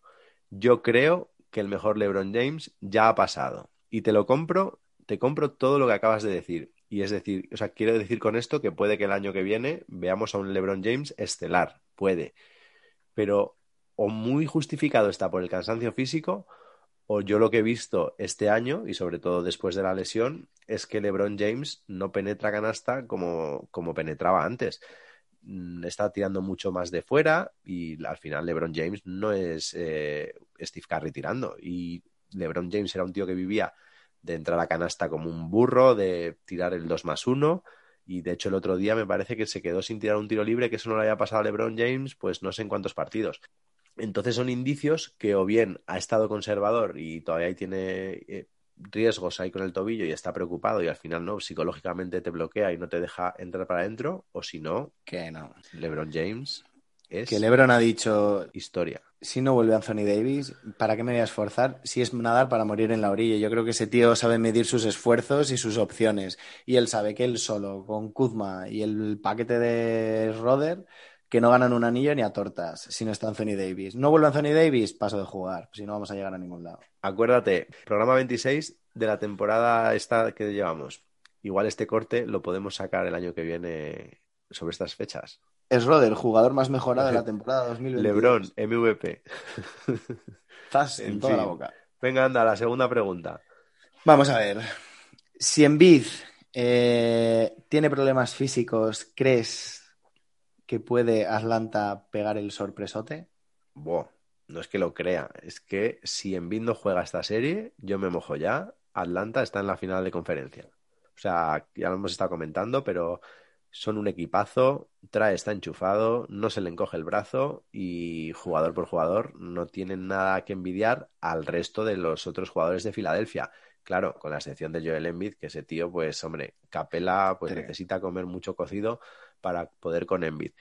Speaker 1: Yo creo que el mejor LeBron James ya ha pasado. Y te lo compro, te compro todo lo que acabas de decir y es decir, o sea, quiero decir con esto que puede que el año que viene veamos a un LeBron James estelar, puede. Pero o muy justificado está por el cansancio físico, o yo lo que he visto este año, y sobre todo después de la lesión, es que LeBron James no penetra canasta como, como penetraba antes. Mm, está tirando mucho más de fuera y al final LeBron James no es eh, Steve Curry tirando. Y LeBron James era un tío que vivía de entrar a canasta como un burro, de tirar el 2 más 1. Y de hecho el otro día me parece que se quedó sin tirar un tiro libre, que eso no le haya pasado a LeBron James, pues no sé en cuántos partidos. Entonces son indicios que o bien ha estado conservador y todavía tiene eh, riesgos ahí con el tobillo y está preocupado y al final no, psicológicamente te bloquea y no te deja entrar para adentro, o si no,
Speaker 2: que no.
Speaker 1: LeBron James es
Speaker 2: que LeBron ha dicho
Speaker 1: historia.
Speaker 2: Si no vuelve Anthony Davis, ¿para qué me voy a esforzar? Si es nadar para morir en la orilla. Yo creo que ese tío sabe medir sus esfuerzos y sus opciones. Y él sabe que él solo, con Kuzma y el paquete de Roder, que no ganan un anillo ni a tortas si no está Anthony Davis. No vuelve Anthony Davis, paso de jugar. Si no vamos a llegar a ningún lado.
Speaker 1: Acuérdate, programa 26 de la temporada esta que llevamos. Igual este corte lo podemos sacar el año que viene sobre estas fechas.
Speaker 2: Es Roder, jugador más mejorado de la temporada 2020.
Speaker 1: Lebron, MVP.
Speaker 2: Estás en, en toda
Speaker 1: fin.
Speaker 2: la boca.
Speaker 1: Venga, anda, la segunda pregunta.
Speaker 2: Vamos a ver. Si Embiid eh, tiene problemas físicos, ¿crees que puede Atlanta pegar el sorpresote?
Speaker 1: Buah, no es que lo crea, es que si Embiid no juega esta serie, yo me mojo ya. Atlanta está en la final de conferencia. O sea, ya lo hemos estado comentando, pero son un equipazo, trae está enchufado, no se le encoge el brazo y jugador por jugador no tienen nada que envidiar al resto de los otros jugadores de Filadelfia. Claro, con la excepción de Joel Embiid, que ese tío, pues hombre, Capela pues sí. necesita comer mucho cocido para poder con Embiid.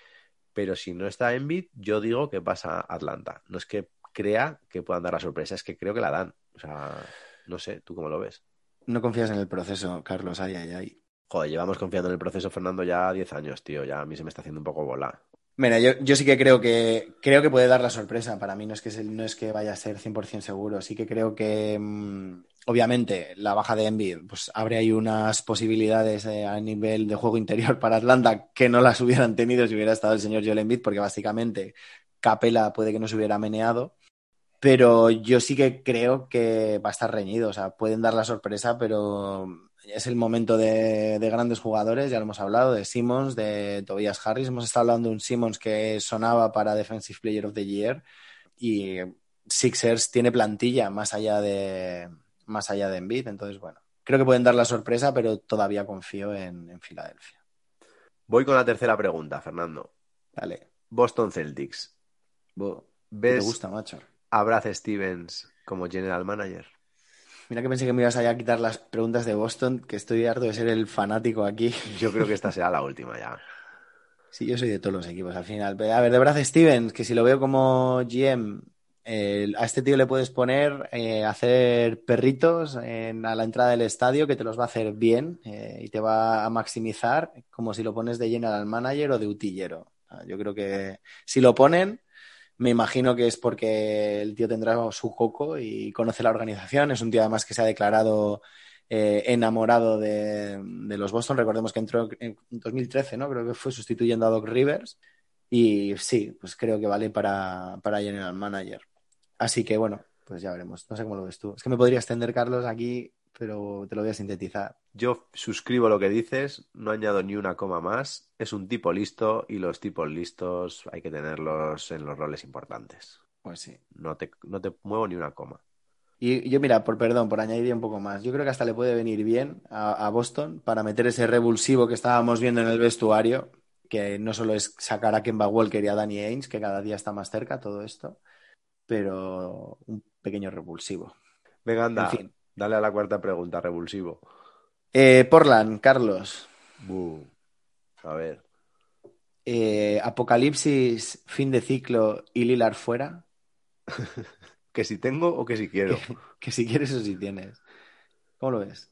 Speaker 1: Pero si no está Embiid, yo digo que pasa Atlanta. No es que crea que puedan dar la sorpresa, es que creo que la dan. O sea, no sé, ¿tú cómo lo ves?
Speaker 2: No confías en el proceso, Carlos. Ay, ay, ay.
Speaker 1: Joder, llevamos confiando en el proceso, Fernando, ya 10 años, tío. Ya a mí se me está haciendo un poco bola.
Speaker 2: Mira, yo, yo sí que creo que creo que puede dar la sorpresa. Para mí no es que, no es que vaya a ser 100% seguro. Sí que creo que, mmm, obviamente, la baja de Embiid pues abre ahí unas posibilidades eh, a nivel de juego interior para Atlanta que no las hubieran tenido si hubiera estado el señor Joel Embiid, porque básicamente Capela puede que no se hubiera meneado. Pero yo sí que creo que va a estar reñido. O sea, pueden dar la sorpresa, pero es el momento de, de, grandes jugadores, ya lo hemos hablado, de Simmons, de Tobias Harris. Hemos estado hablando de un Simmons que sonaba para Defensive Player of the Year y Sixers tiene plantilla más allá de más allá de Embiid. Entonces, bueno, creo que pueden dar la sorpresa, pero todavía confío en, en Filadelfia.
Speaker 1: Voy con la tercera pregunta, Fernando.
Speaker 2: Dale.
Speaker 1: Boston Celtics.
Speaker 2: ¿Ves? ¿Te gusta, macho?
Speaker 1: a Brad Stevens como general manager?
Speaker 2: Mira que pensé que me ibas a quitar las preguntas de Boston, que estoy harto de ser el fanático aquí.
Speaker 1: Yo creo que esta será la última ya.
Speaker 2: Sí, yo soy de todos los equipos al final. A ver, de Brad Stevens, que si lo veo como GM, eh, a este tío le puedes poner eh, hacer perritos en, a la entrada del estadio que te los va a hacer bien eh, y te va a maximizar como si lo pones de general manager o de utillero. Yo creo que si lo ponen, me imagino que es porque el tío tendrá su coco y conoce la organización. Es un tío además que se ha declarado eh, enamorado de, los Boston. Recordemos que entró en 2013, ¿no? Creo que fue sustituyendo a Doc Rivers. Y sí, pues creo que vale para, para General Manager. Así que bueno, pues ya veremos. No sé cómo lo ves tú. Es que me podría extender, Carlos, aquí pero te lo voy a sintetizar.
Speaker 1: Yo suscribo lo que dices, no añado ni una coma más. Es un tipo listo y los tipos listos hay que tenerlos en los roles importantes.
Speaker 2: Pues sí.
Speaker 1: No te, no te muevo ni una coma.
Speaker 2: Y yo, mira, por perdón, por añadir un poco más, yo creo que hasta le puede venir bien a, Boston para meter ese revulsivo que estábamos viendo en el vestuario, que no solo es sacar a Kemba Walker y a Danny Ainge, que cada día está más cerca todo esto, pero un pequeño revulsivo.
Speaker 1: Venga, anda. En fin, Dale a la cuarta pregunta, revulsivo.
Speaker 2: Eh, Portland, Carlos.
Speaker 1: A ver.
Speaker 2: Eh, Apocalipsis, fin de ciclo y Lilar fuera.
Speaker 1: que si tengo o que si quiero.
Speaker 2: que, si quieres o si tienes. ¿Cómo lo ves?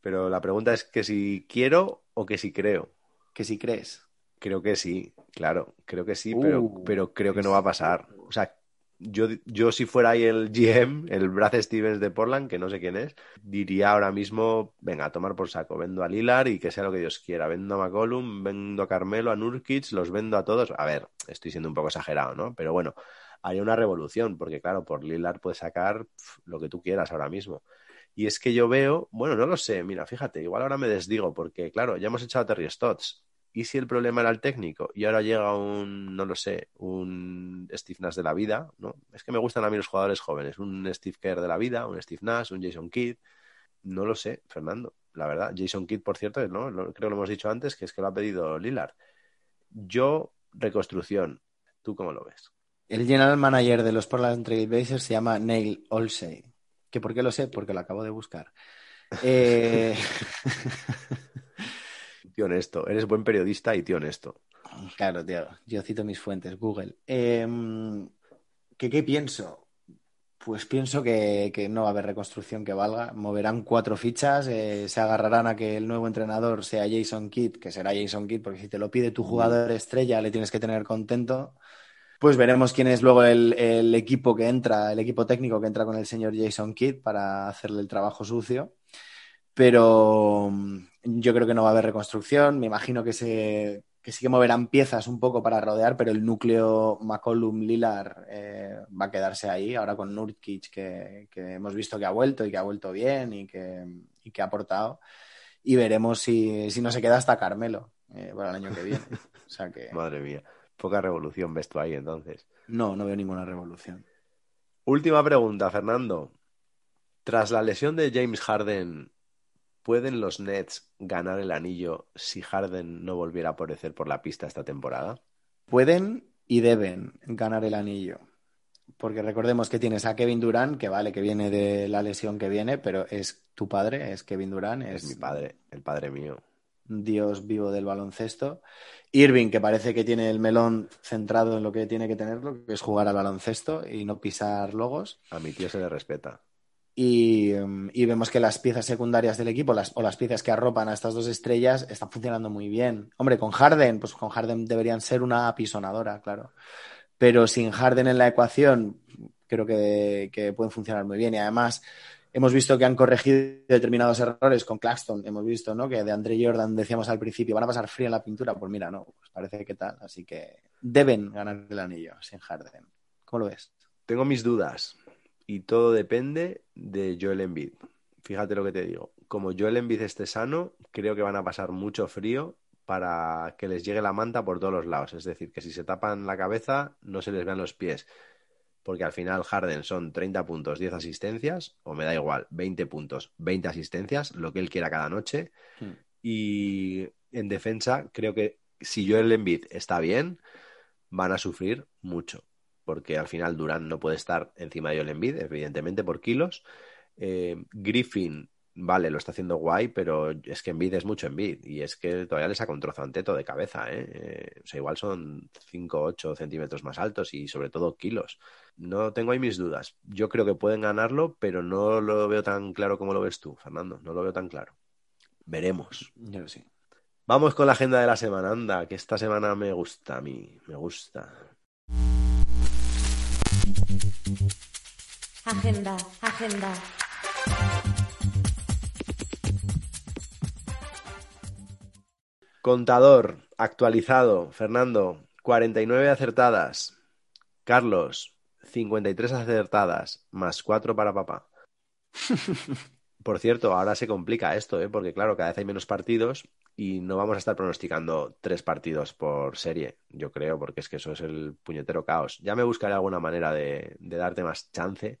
Speaker 1: Pero la pregunta es que si quiero o que si creo.
Speaker 2: Que si crees.
Speaker 1: Creo que sí, claro, creo que sí, pero, uh, pero creo que no va a pasar. O sea, yo, yo si fuera ahí el GM, el Brad Stevens de Portland, que no sé quién es, diría ahora mismo, venga, a tomar por saco, vendo a Lilar y que sea lo que Dios quiera, vendo a McCollum, vendo a Carmelo, a Nurkic, los vendo a todos. A ver, estoy siendo un poco exagerado, ¿no? Pero bueno, hay una revolución, porque claro, por Lilar puedes sacar lo que tú quieras ahora mismo. Y es que yo veo, bueno, no lo sé, mira, fíjate, igual ahora me desdigo, porque claro, ya hemos echado a Terry Stotts, ¿Y si el problema era el técnico? Y ahora llega un, no lo sé, un Steve Nash de la vida, ¿no? Es que me gustan a mí los jugadores jóvenes, un Steve Kerr de la vida, un Steve Nash, un Jason Kidd. No lo sé, Fernando, la verdad. Jason Kidd, por cierto, ¿no? creo que lo hemos dicho antes, que es que lo ha pedido Lillard. Yo, reconstrucción. ¿Tú cómo lo ves?
Speaker 2: El general manager de los Portland Trail Blazers se llama Neil Olsey. ¿Que por qué lo sé? Porque lo acabo de buscar. Eh...
Speaker 1: tío honesto. Eres buen periodista y tío honesto.
Speaker 2: Claro, tío. Yo cito mis fuentes, Google. Em, ¿qué, pienso? Pues pienso que, no va a haber reconstrucción que valga. Moverán cuatro fichas, eh, se agarrarán a que el nuevo entrenador sea Jason Kidd, que será Jason Kidd, porque si te lo pide tu jugador estrella, le tienes que tener contento. Pues veremos quién es luego el, el equipo que entra, el equipo técnico que entra con el señor Jason Kidd para hacerle el trabajo sucio pero mm, yo creo que no va a haber reconstrucción. Me imagino que, se, que sí que moverán piezas un poco para rodear, pero el núcleo McCollum-Lilar eh, va a quedarse ahí. Ahora con Nurkic, que, que, hemos visto que ha vuelto y que ha vuelto bien y que, y que ha aportado. Y veremos si, si, no se queda hasta Carmelo eh, para el año que viene. O sea que...
Speaker 1: Madre mía, poca revolución ves tú ahí entonces.
Speaker 2: No, no veo ninguna revolución.
Speaker 1: Última pregunta, Fernando. Tras la lesión de James Harden ¿Pueden los Nets ganar el anillo si Harden no volviera a aparecer por la pista esta temporada?
Speaker 2: Pueden y deben ganar el anillo. Porque recordemos que tienes a Kevin Durant, que vale, que viene de la lesión que viene, pero es tu padre, es Kevin Durant.
Speaker 1: Es, mi padre, el padre mío.
Speaker 2: Dios vivo del baloncesto. Irving, que parece que tiene el melón centrado en lo que tiene que tenerlo, que es jugar al baloncesto y no pisar logos.
Speaker 1: A mi tío se le respeta.
Speaker 2: Em, y, vemos que las piezas secundarias del equipo las, o las piezas que arropan a estas dos estrellas están funcionando muy bien. Hombre, con Harden, pues con Harden deberían ser una apisonadora, claro. Pero sin Harden en la ecuación, creo que, pueden funcionar muy bien. Y además, Hemos visto que han corregido determinados errores con Claxton. Hemos visto, ¿no? Que de Andre Jordan decíamos al principio, van a pasar frío en la pintura. Pues mira, no, pues parece que tal. Así que deben ganar el anillo sin Harden. ¿Cómo lo ves?
Speaker 1: Tengo mis dudas y todo depende de Joel Embiid. Fíjate lo que te digo. Como Joel Embiid esté sano, creo que van a pasar mucho frío para que les llegue la manta por todos los lados. Es decir, que si se tapan la cabeza, no se les vean los pies porque al final Harden son 30 puntos, 10 asistencias, o me da igual, 20 puntos, 20 asistencias, lo que él quiera cada noche.
Speaker 2: Hmm.
Speaker 1: Y en defensa, creo que si Joel Embiid está bien, van a sufrir mucho, porque al final Durán no puede estar encima de Joel Embiid, evidentemente por kilos. Eh, Griffin vale, lo está haciendo guay, pero es que Envid es mucho Envid y es que todavía le saca un trozo anteto de cabeza, ¿eh? ¿eh? O sea, igual son 5 o 8 centímetros más altos y sobre todo kilos. No tengo ahí mis dudas. Yo creo que pueden ganarlo, pero no lo veo tan claro como lo ves tú, Fernando. No lo veo tan claro. Veremos.
Speaker 2: Yo sí.
Speaker 1: Vamos con la agenda de la semana, anda, que esta semana me gusta a mí, me gusta.
Speaker 3: Agenda, agenda.
Speaker 1: Contador actualizado, Fernando, 49 acertadas. Carlos, 53 acertadas, más 4 para papá. Por cierto, ahora se complica esto, ¿eh? porque claro, cada vez hay menos partidos y no vamos a estar pronosticando tres partidos por serie, yo creo, porque es que eso es el puñetero caos. Ya me buscaré alguna manera de, de darte más chance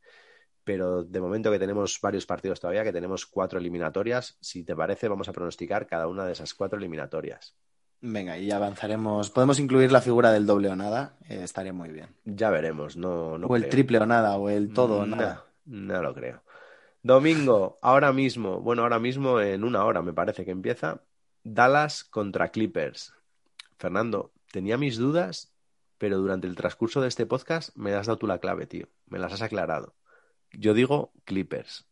Speaker 1: pero de momento que tenemos varios partidos todavía, que tenemos cuatro eliminatorias, si te parece, vamos a pronosticar cada una de esas cuatro eliminatorias.
Speaker 2: Venga, y avanzaremos. Podemos incluir la figura del doble o nada, eh, estaría muy bien.
Speaker 1: Ya veremos, no, no
Speaker 2: o el
Speaker 1: creo.
Speaker 2: triple o nada, o el todo o
Speaker 1: No,
Speaker 2: nada.
Speaker 1: No lo creo. Domingo, ahora mismo, bueno, ahora mismo en una hora me parece que empieza, Dallas contra Clippers. Fernando, tenía mis dudas, pero durante el transcurso de este podcast me has dado tú la clave, tío. Me las has aclarado. Yo digo Clippers.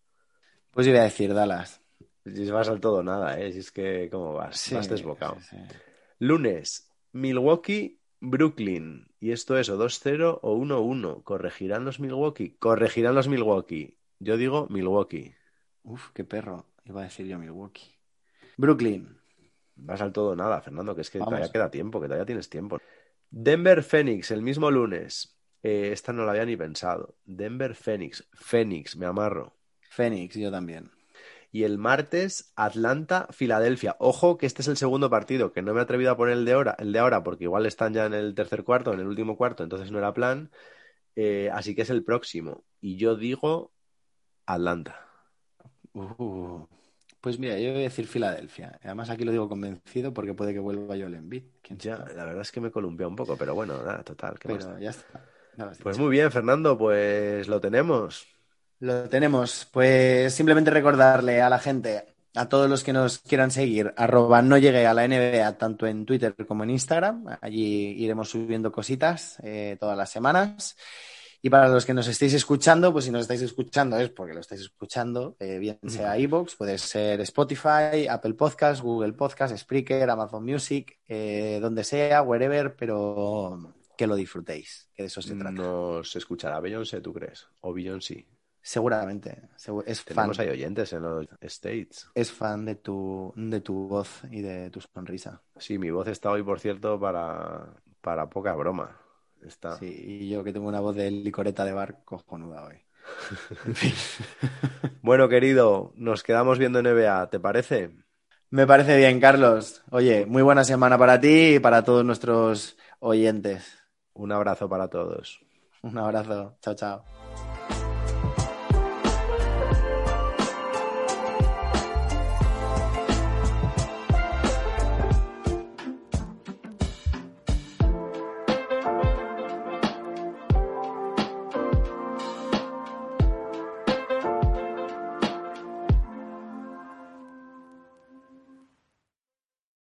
Speaker 2: Pues iba a decir Dallas.
Speaker 1: Si vas al todo nada, ¿eh? Si es que, ¿cómo vas?
Speaker 2: Sí,
Speaker 1: vas desbocado.
Speaker 2: sí, sí.
Speaker 1: Lunes, Milwaukee, Brooklyn. Y esto es o 2-0 o 1-1. ¿Corregirán los Milwaukee? Corregirán los Milwaukee. Yo digo Milwaukee.
Speaker 2: Uf, qué perro. Iba a decir yo Milwaukee. Brooklyn.
Speaker 1: Vas al todo nada, Fernando, que es que
Speaker 2: Vamos.
Speaker 1: todavía queda tiempo, que todavía tienes tiempo. Denver Phoenix, el mismo lunes. Eh, esta no la había ni pensado. Denver Phoenix. Phoenix, me amarro.
Speaker 2: Phoenix, yo también.
Speaker 1: Y el martes, Atlanta, Filadelfia. Ojo que este es el segundo partido, que no me he atrevido a poner el de ahora, el de ahora porque igual están ya en el tercer cuarto, en el último cuarto, entonces no era plan. Eh, así que es el próximo. Y yo digo Atlanta.
Speaker 2: Uh, pues mira, yo voy a decir Filadelfia. Además aquí lo digo convencido porque puede que vuelva Joel Embiid. ¿Quién
Speaker 1: Ya, la verdad es que me columpié un poco, pero bueno, nada, total. ¿qué
Speaker 2: Pero ya está.
Speaker 1: Pues muy bien, Fernando, pues lo tenemos.
Speaker 2: Lo tenemos. Pues simplemente recordarle a la gente, a todos los que nos quieran seguir, arroba no llegue a la NBA, tanto en Twitter como en Instagram. Allí iremos subiendo cositas eh, todas las semanas. Y para los que nos estéis escuchando, pues si nos estáis escuchando es porque lo estáis escuchando, eh, bien sea iVoox, puede ser Spotify, Apple Podcast, Google Podcast, Spreaker, Amazon Music, eh, donde sea, wherever, pero que lo disfrutéis, que de eso se trata.
Speaker 1: Nos escuchará Beyoncé, ¿tú crees? O Beyoncé.
Speaker 2: Seguramente. segu- Es fan.
Speaker 1: Tenemos ahí oyentes en los States.
Speaker 2: es fan de tu, de tu voz y de tu sonrisa.
Speaker 1: Sí, mi voz está hoy, por cierto, para, para poca broma. Está.
Speaker 2: Sí, y yo que tengo una voz de licoreta de bar cojonuda hoy.
Speaker 1: Bueno, querido, nos quedamos viendo NBA, ¿te parece?
Speaker 2: Me parece bien, Carlos. Oye, muy buena semana para ti y para todos nuestros oyentes.
Speaker 1: Un abrazo para todos.
Speaker 2: Un abrazo. Chao, chao.